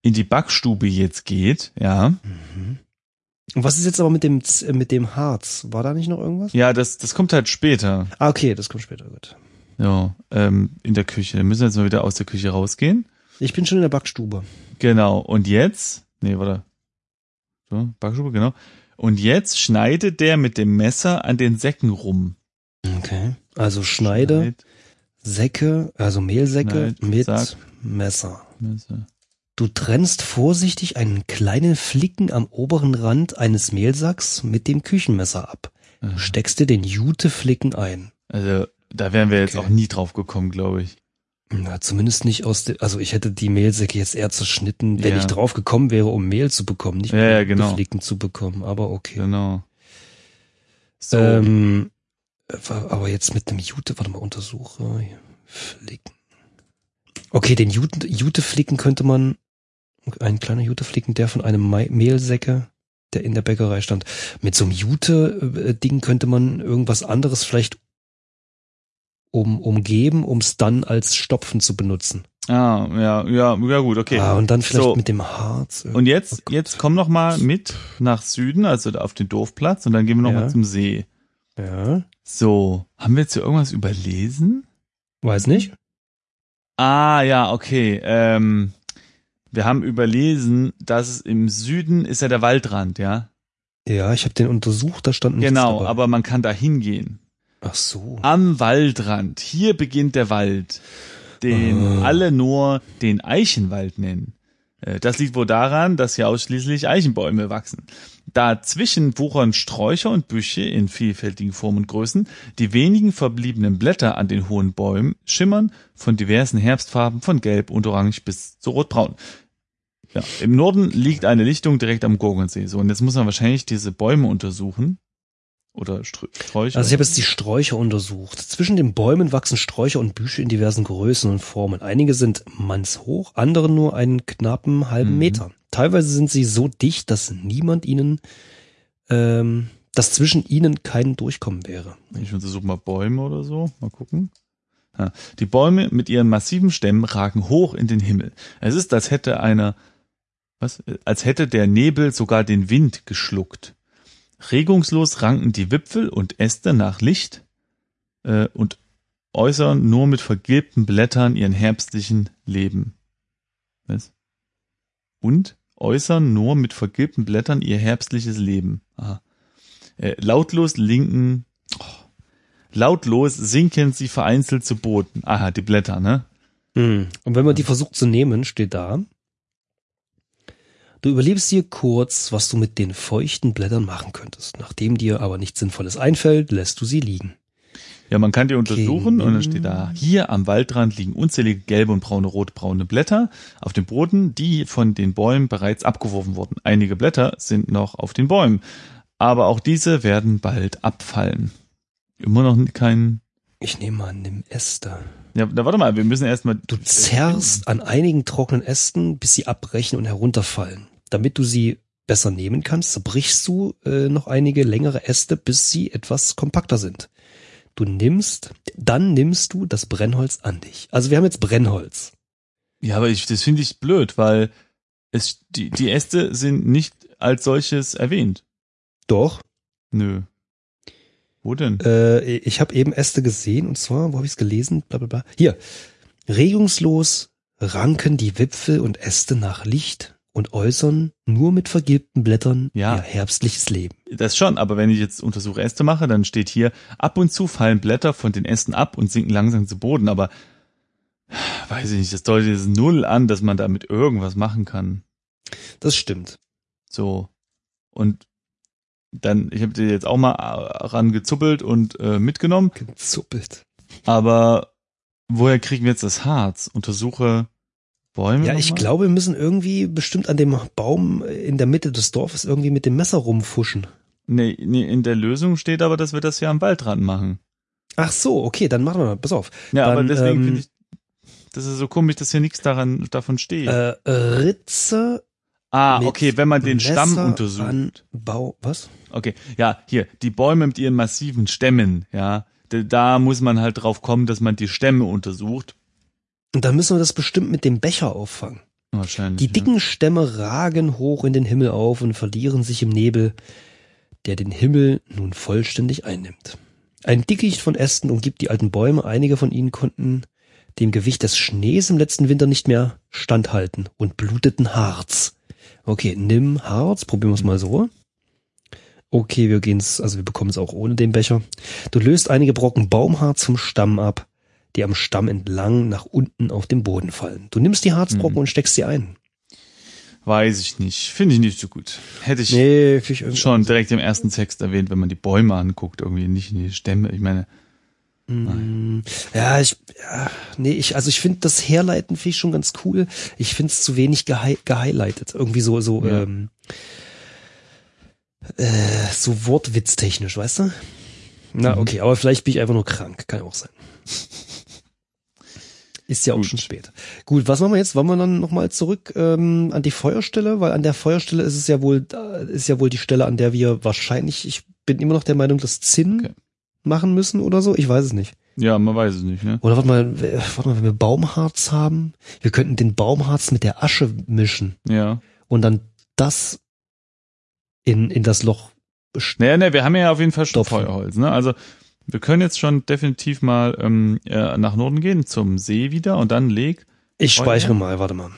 [SPEAKER 2] in die Backstube jetzt geht, ja.
[SPEAKER 3] Mhm. Und was ist jetzt aber mit dem, äh, mit dem Harz? War da nicht noch irgendwas?
[SPEAKER 2] Ja, das, das kommt halt später.
[SPEAKER 3] Ah, okay, das kommt später, gut.
[SPEAKER 2] Ja, ähm, in der Küche. Dann müssen wir jetzt mal wieder aus der Küche rausgehen.
[SPEAKER 3] Ich bin schon in der Backstube.
[SPEAKER 2] Genau. Und jetzt, nee, warte. So, Backstube, genau. Und jetzt schneidet der mit dem Messer an den Säcken rum.
[SPEAKER 3] Okay. Also schneide
[SPEAKER 2] Schneid,
[SPEAKER 3] Säcke, also Mehlsäcke
[SPEAKER 2] Schneid,
[SPEAKER 3] mit
[SPEAKER 2] Sack.
[SPEAKER 3] Messer.
[SPEAKER 2] Messer.
[SPEAKER 3] Du trennst vorsichtig einen kleinen Flicken am oberen Rand eines Mehlsacks mit dem Küchenmesser ab.
[SPEAKER 2] Äh,
[SPEAKER 3] Steckst dir den Juteflicken ein.
[SPEAKER 2] Also, da wären wir jetzt
[SPEAKER 3] Okay.
[SPEAKER 2] auch nie drauf gekommen, glaube ich.
[SPEAKER 3] Na, zumindest nicht aus der, also ich hätte die Mehlsäcke jetzt eher zerschnitten, wenn
[SPEAKER 2] Ja.
[SPEAKER 3] ich drauf gekommen wäre, um Mehl zu bekommen, nicht
[SPEAKER 2] Ja, ja, genau.
[SPEAKER 3] Geflicken zu bekommen, aber okay.
[SPEAKER 2] Genau. So.
[SPEAKER 3] Ähm, aber jetzt mit einem Jute, warte mal, untersuche, Flicken. Okay, den Jute, Jute-Flicken könnte man, ein kleiner Jute-Flicken, der von einem Mehlsäcke, der in der Bäckerei stand. Mit so einem Jute-Ding könnte man irgendwas anderes vielleicht um, umgeben, um es dann als Stopfen zu benutzen.
[SPEAKER 2] ah, ja, ja, ja gut, okay.
[SPEAKER 3] Ah, und dann vielleicht
[SPEAKER 2] So.
[SPEAKER 3] mit dem Harz.
[SPEAKER 2] Und jetzt,
[SPEAKER 3] Oh
[SPEAKER 2] jetzt komm noch mal mit nach Süden, also auf den Dorfplatz, und dann gehen wir noch
[SPEAKER 3] Ja.
[SPEAKER 2] mal zum See.
[SPEAKER 3] Ja,
[SPEAKER 2] So, haben wir jetzt hier irgendwas überlesen?
[SPEAKER 3] weiß nicht.
[SPEAKER 2] Ah, ja, okay. Ähm, wir haben überlesen, dass im Süden ist ja der Waldrand, ja?
[SPEAKER 3] Ja, ich habe den untersucht, da stand nichts
[SPEAKER 2] genau,
[SPEAKER 3] dabei.
[SPEAKER 2] aber man kann da hingehen.
[SPEAKER 3] Ach so.
[SPEAKER 2] Am Waldrand, hier beginnt der Wald, den
[SPEAKER 3] Ah.
[SPEAKER 2] alle nur den Eichenwald nennen. Äh, Das liegt wohl daran, dass hier ausschließlich Eichenbäume wachsen. Dazwischen wuchern Sträucher und Büsche in vielfältigen Formen und Größen. Die wenigen verbliebenen Blätter an den hohen Bäumen schimmern von diversen Herbstfarben von gelb und orange bis zu rotbraun. Ja, Im Norden liegt eine Lichtung direkt am Gurgensee. So, und jetzt muss man wahrscheinlich diese Bäume untersuchen. Oder Strö- Sträucher.
[SPEAKER 3] Also ich habe jetzt die Sträucher untersucht. Zwischen den Bäumen wachsen Sträucher und Büsche in diversen Größen und Formen. Einige sind mannshoch, andere nur einen knappen halben
[SPEAKER 2] Mhm.
[SPEAKER 3] Meter. Teilweise sind sie so dicht, dass niemand ihnen, ähm, dass zwischen ihnen kein Durchkommen wäre.
[SPEAKER 2] Ich untersuche mal Bäume oder so. Mal gucken. Die Bäume mit ihren massiven Stämmen ragen hoch in den Himmel. Es ist, als hätte einer, was, als hätte der Nebel sogar den Wind geschluckt. Regungslos ranken die Wipfel und Äste nach Licht äh, und äußern nur mit vergilbten Blättern ihren herbstlichen Leben. Was? Und äußern nur mit vergilbten Blättern ihr herbstliches Leben. Aha. Äh, lautlos linken, oh, lautlos sinken sie vereinzelt zu Boden. Aha, die Blätter, ne?
[SPEAKER 3] Und wenn man die versucht zu nehmen, steht da, du überlebst dir kurz, was du mit den feuchten Blättern machen könntest. Nachdem dir aber nichts Sinnvolles einfällt, lässt du sie liegen.
[SPEAKER 2] Ja, man kann die untersuchen
[SPEAKER 3] Okay.
[SPEAKER 2] und dann steht da, hier am Waldrand liegen unzählige gelbe und braune, rotbraune Blätter auf dem Boden, die von den Bäumen bereits abgeworfen wurden. Einige Blätter sind noch auf den Bäumen, aber auch diese werden bald abfallen. Immer noch kein,
[SPEAKER 3] Ich nehme mal, nimm Äste.
[SPEAKER 2] ja, da warte mal, wir müssen erstmal,
[SPEAKER 3] Du zerrst an einigen trockenen Ästen, bis sie abbrechen und herunterfallen. Damit du sie besser nehmen kannst, zerbrichst du äh, noch einige längere Äste, bis sie etwas kompakter sind. Du nimmst, dann nimmst du das Brennholz an dich. Also wir haben jetzt Brennholz.
[SPEAKER 2] ja, aber ich, das finde ich blöd, weil es, die, die Äste sind nicht als solches erwähnt.
[SPEAKER 3] Doch,
[SPEAKER 2] Nö. Wo denn?
[SPEAKER 3] äh, ich habe eben Äste gesehen und zwar, wo habe ich es gelesen? Bla, bla, bla. Hier. Regungslos ranken die Wipfel und Äste nach Licht und äußern nur mit vergilbten Blättern
[SPEAKER 2] Ja.
[SPEAKER 3] ihr herbstliches Leben.
[SPEAKER 2] Das schon, aber wenn ich jetzt Untersuche Äste mache, dann steht hier, ab und zu fallen Blätter von den Ästen ab und sinken langsam zu Boden, aber weiß ich nicht, das deutet jetzt null an, dass man damit irgendwas machen kann.
[SPEAKER 3] Das stimmt.
[SPEAKER 2] So. Und dann, ich habe dir jetzt auch mal äh, rangezuppelt und äh, mitgenommen,
[SPEAKER 3] Gezuppelt.
[SPEAKER 2] aber woher kriegen wir jetzt das Harz? Untersuche Bäume.
[SPEAKER 3] Ja, ich glaube, wir müssen irgendwie bestimmt an dem Baum in der Mitte des Dorfes irgendwie mit dem Messer rumfuschen.
[SPEAKER 2] Nee, nee, in der Lösung steht aber, dass wir das ja am Waldrand machen.
[SPEAKER 3] Ach so, okay, dann machen wir mal. Pass auf.
[SPEAKER 2] Ja, aber
[SPEAKER 3] Dann,
[SPEAKER 2] deswegen
[SPEAKER 3] ähm,
[SPEAKER 2] finde ich, das ist so komisch, dass hier nichts daran davon steht.
[SPEAKER 3] Äh, Ritze
[SPEAKER 2] ah, okay, wenn man den Stamm
[SPEAKER 3] Messer
[SPEAKER 2] untersucht.
[SPEAKER 3] An Bau, was?
[SPEAKER 2] Okay, ja, hier, die Bäume mit ihren massiven Stämmen, ja, da, da muss man halt drauf kommen, dass man die Stämme untersucht.
[SPEAKER 3] Und dann müssen wir das bestimmt mit dem Becher auffangen.
[SPEAKER 2] Wahrscheinlich.
[SPEAKER 3] Die dicken Stämme ragen hoch in den Himmel auf und verlieren sich im Nebel, der den Himmel nun vollständig einnimmt. Ein Dickicht von Ästen umgibt die alten Bäume, einige von ihnen konnten dem Gewicht des Schnees im letzten Winter nicht mehr standhalten und bluteten Harz. Okay, nimm Harz, probieren wir es mal so. Okay, wir gehen's, also wir bekommen es auch ohne den Becher. Du löst einige Brocken Baumharz vom Stamm ab, die am Stamm entlang nach unten auf den Boden fallen. Du nimmst die Harzbrocken
[SPEAKER 2] Mhm.
[SPEAKER 3] und steckst sie ein.
[SPEAKER 2] Weiß ich nicht. Finde ich nicht so gut. Hätte ich
[SPEAKER 3] Nee, ich
[SPEAKER 2] schon direkt im ersten Text erwähnt, wenn man die Bäume anguckt, irgendwie nicht in die Stämme. Ich meine,
[SPEAKER 3] Mm, Ja, ich, ja, nee, ich, also ich finde das Herleiten finde ich schon ganz cool. Ich finde es zu wenig gehi gehighlightet. Irgendwie so, so,
[SPEAKER 2] Ja.
[SPEAKER 3] ähm, äh, so wortwitztechnisch, weißt du? Na,
[SPEAKER 2] Mhm.
[SPEAKER 3] okay, aber vielleicht bin ich einfach nur krank. Kann ja auch sein. Ist ja auch
[SPEAKER 2] Gut.
[SPEAKER 3] schon spät. Gut, was machen wir jetzt? Wollen wir dann nochmal zurück ähm, an die Feuerstelle? Weil an der Feuerstelle ist es ja wohl, ist ja wohl die Stelle, an der wir wahrscheinlich, ich bin immer noch der Meinung, das Zinn
[SPEAKER 2] Okay.
[SPEAKER 3] machen müssen oder so. Ich weiß es nicht.
[SPEAKER 2] Ja, man weiß es nicht, ne?
[SPEAKER 3] Oder warte mal, warte mal, wenn wir Baumharz haben, wir könnten den Baumharz mit der Asche mischen
[SPEAKER 2] Ja.
[SPEAKER 3] und dann das in, in das Loch.
[SPEAKER 2] Naja, ne, wir haben ja auf jeden Fall schon
[SPEAKER 3] Stopfen.
[SPEAKER 2] Feuerholz, ne? Also wir können jetzt schon definitiv mal ähm, äh, nach Norden gehen, zum See wieder und dann leg.
[SPEAKER 3] Ich speichere mal, warte mal.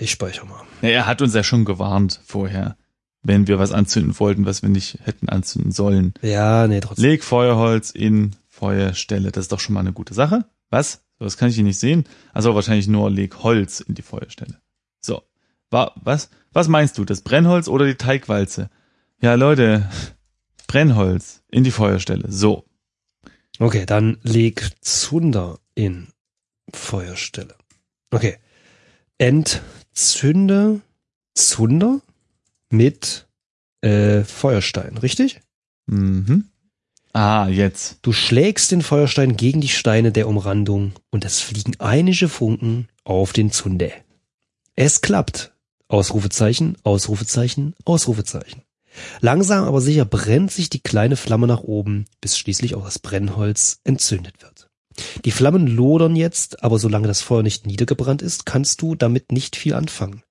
[SPEAKER 3] Ich speichere mal.
[SPEAKER 2] Ja, er hat uns ja schon gewarnt vorher, wenn wir was anzünden wollten, was wir nicht hätten anzünden sollen.
[SPEAKER 3] Ja, nee, trotzdem.
[SPEAKER 2] Leg Feuerholz in Feuerstelle. Das ist doch schon mal eine gute Sache. Was? Das kann ich hier nicht sehen. Also wahrscheinlich nur leg Holz in die Feuerstelle. So. Wa was? Was meinst du? Das Brennholz oder die Teigwalze? Ja, Leute. Brennholz in die Feuerstelle. So.
[SPEAKER 3] Okay, dann leg Zunder in Feuerstelle. Okay. Entzünde Zunder mit äh, Feuerstein, richtig?
[SPEAKER 2] Mhm. Ah, jetzt.
[SPEAKER 3] Du schlägst den Feuerstein gegen die Steine der Umrandung und es fliegen einige Funken auf den Zunde. Es klappt. Ausrufezeichen, Ausrufezeichen, Ausrufezeichen. Langsam aber sicher brennt sich die kleine Flamme nach oben, bis schließlich auch das Brennholz entzündet wird. Die Flammen lodern jetzt, aber solange das Feuer nicht niedergebrannt ist, kannst du damit nicht viel anfangen.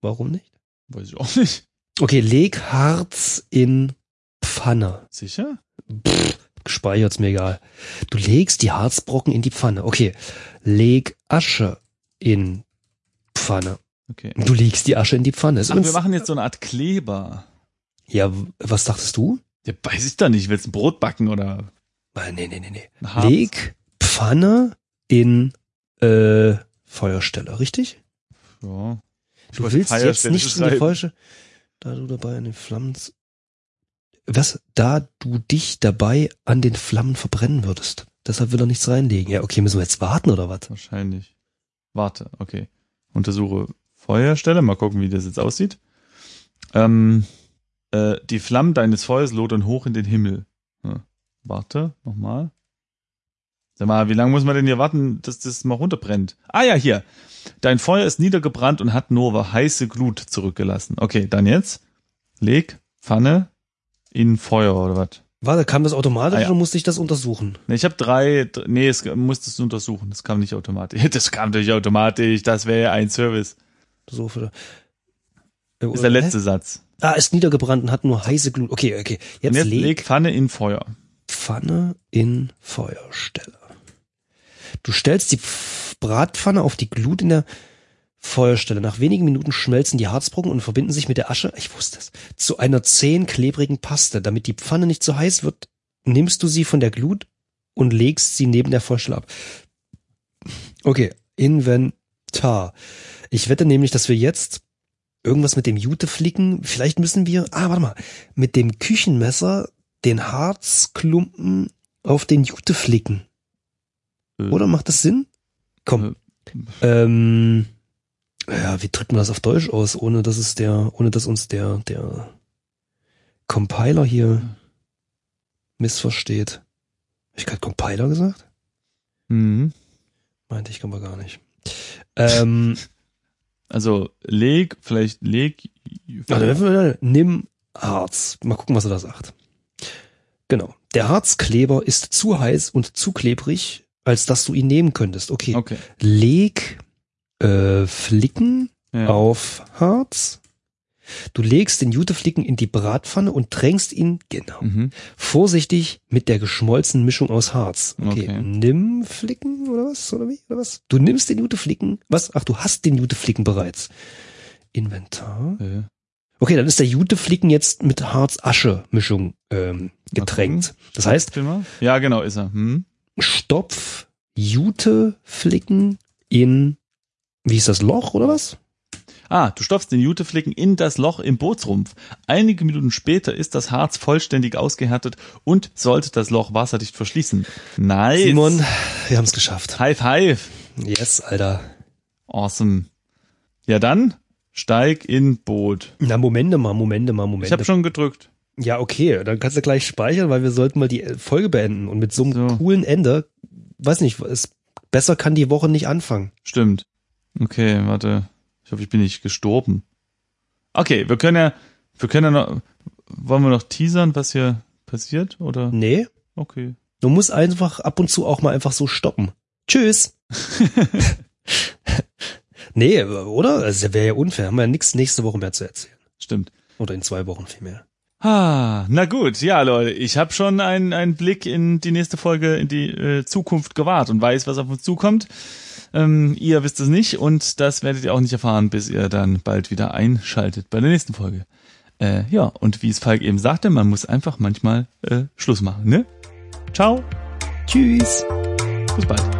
[SPEAKER 3] Warum nicht?
[SPEAKER 2] Weiß ich auch nicht.
[SPEAKER 3] Okay, leg Harz in Pfanne.
[SPEAKER 2] Sicher?
[SPEAKER 3] Pff, gespeichert's mir egal. Du legst die Harzbrocken in die Pfanne. Okay. Leg Asche in Pfanne.
[SPEAKER 2] Okay.
[SPEAKER 3] Du legst die Asche in die Pfanne. Ist
[SPEAKER 2] Ach, wir machen jetzt so eine Art Kleber.
[SPEAKER 3] Ja, was dachtest du?
[SPEAKER 2] Ja, weiß ich doch nicht. Willst du ein Brot backen oder
[SPEAKER 3] Nee, nee, nee, nee.
[SPEAKER 2] Harz?
[SPEAKER 3] Leg Pfanne in äh, Feuerstelle, richtig?
[SPEAKER 2] Ja. Ich
[SPEAKER 3] Du willst jetzt nicht in die. Feuerstelle, da du dabei an den Flammen, was, da du dich dabei an den Flammen verbrennen würdest. Deshalb will er nichts reinlegen. Ja, okay, müssen wir jetzt warten oder was?
[SPEAKER 2] Wahrscheinlich. Warte, okay. Untersuche Feuerstelle. Mal gucken, wie das jetzt aussieht. Ähm, äh, die Flammen deines Feuers lodern hoch in den Himmel. Ja. Warte, nochmal. Sag mal, wie lange muss man denn hier warten, dass das mal runterbrennt? Ah ja, hier. Dein Feuer ist niedergebrannt und hat nur heiße Glut zurückgelassen. Okay, dann jetzt. Leg Pfanne in Feuer oder was?
[SPEAKER 3] Warte, kam das automatisch
[SPEAKER 2] Ah, ja.
[SPEAKER 3] oder musste ich das untersuchen?
[SPEAKER 2] Nee, ich habe drei, dr- nee, es musstest du untersuchen. Das kam nicht automatisch. Das kam natürlich automatisch. Das wäre ja ein Service.
[SPEAKER 3] So für,
[SPEAKER 2] ist der letzte Satz.
[SPEAKER 3] Ah, ist niedergebrannt und hat nur heiße Glut. Okay, okay. Jetzt,
[SPEAKER 2] Und jetzt
[SPEAKER 3] leg,
[SPEAKER 2] leg Pfanne in Feuer.
[SPEAKER 3] Pfanne in Feuerstelle. Du stellst die Pf- Bratpfanne auf die Glut in der Feuerstelle. Nach wenigen Minuten schmelzen die Harzbrocken und verbinden sich mit der Asche, ich wusste es, zu einer zähen, klebrigen Paste. Damit die Pfanne nicht so heiß wird, nimmst du sie von der Glut und legst sie neben der Feuerstelle ab. Okay, Inventar. Ich wette nämlich, dass wir jetzt irgendwas mit dem Jute flicken. Vielleicht müssen wir, ah, warte mal, mit dem Küchenmesser den Harzklumpen auf den Jute flicken.
[SPEAKER 2] Äh,
[SPEAKER 3] Oder macht das Sinn? Komm. Ähm, ja, wie drückt man das auf Deutsch aus, ohne dass es der, ohne dass uns der, der Compiler hier missversteht? Hab ich gerade Compiler gesagt?
[SPEAKER 2] Mhm.
[SPEAKER 3] Meinte ich aber gar nicht. Ähm,
[SPEAKER 2] Also leg, vielleicht leg.
[SPEAKER 3] warte, nimm Harz. Mal gucken, was er da sagt. Genau. Der Harzkleber ist zu heiß und zu klebrig, als dass du ihn nehmen könntest. Okay.
[SPEAKER 2] Okay.
[SPEAKER 3] Leg äh, Flicken
[SPEAKER 2] Ja.
[SPEAKER 3] auf Harz. Du legst den Juteflicken in die Bratpfanne und tränkst ihn, genau,
[SPEAKER 2] Mhm.
[SPEAKER 3] vorsichtig mit der geschmolzenen Mischung aus Harz. Okay.
[SPEAKER 2] Okay.
[SPEAKER 3] Nimm Flicken oder was? Oder wie? Oder was? Du nimmst den Juteflicken. Was? Ach, du hast den Juteflicken bereits. Inventar.
[SPEAKER 2] Äh,
[SPEAKER 3] Okay, dann ist der Juteflicken jetzt mit Harz-Asche-Mischung ähm, getränkt. Das heißt.
[SPEAKER 2] Ja, genau, ist er. Hm?
[SPEAKER 3] Stopf Juteflicken in, wie ist das Loch oder was?
[SPEAKER 2] Ah, du stopfst den Juteflicken in das Loch im Bootsrumpf. Einige Minuten später ist das Harz vollständig ausgehärtet und sollte das Loch wasserdicht verschließen. Nice.
[SPEAKER 3] Simon, wir haben es geschafft.
[SPEAKER 2] High five.
[SPEAKER 3] Yes, Alter.
[SPEAKER 2] Awesome. Ja dann, steig in Boot.
[SPEAKER 3] Na, Momente mal, Momente mal, Momente.
[SPEAKER 2] Ich habe schon gedrückt.
[SPEAKER 3] Ja, okay, dann kannst du gleich speichern, weil wir sollten mal die Folge beenden und mit so einem
[SPEAKER 2] So.
[SPEAKER 3] coolen Ende, weiß nicht, es, besser kann die Woche nicht anfangen.
[SPEAKER 2] Stimmt. Okay, warte. Ich hoffe, ich bin nicht gestorben. Okay, wir können ja, wir können ja noch, wollen wir noch teasern, was hier passiert, oder?
[SPEAKER 3] Nee,
[SPEAKER 2] Okay.
[SPEAKER 3] du musst einfach ab und zu auch mal einfach so stoppen. Tschüss. nee, oder? Also wäre ja unfair. Haben wir ja nichts nächste Woche mehr zu erzählen.
[SPEAKER 2] Stimmt.
[SPEAKER 3] Oder in zwei Wochen vielmehr.
[SPEAKER 2] Ah, na gut, ja Leute, ich habe schon einen, einen Blick in die nächste Folge, in die äh, Zukunft gewahrt und weiß, was auf uns zukommt. Ähm, ihr wisst es nicht und das werdet ihr auch nicht erfahren, bis ihr dann bald wieder einschaltet bei der nächsten Folge. Äh, ja, und wie es Falk eben sagte, man muss einfach manchmal äh, Schluss machen, ne? Ciao,
[SPEAKER 3] Tschüss.
[SPEAKER 2] bis bald.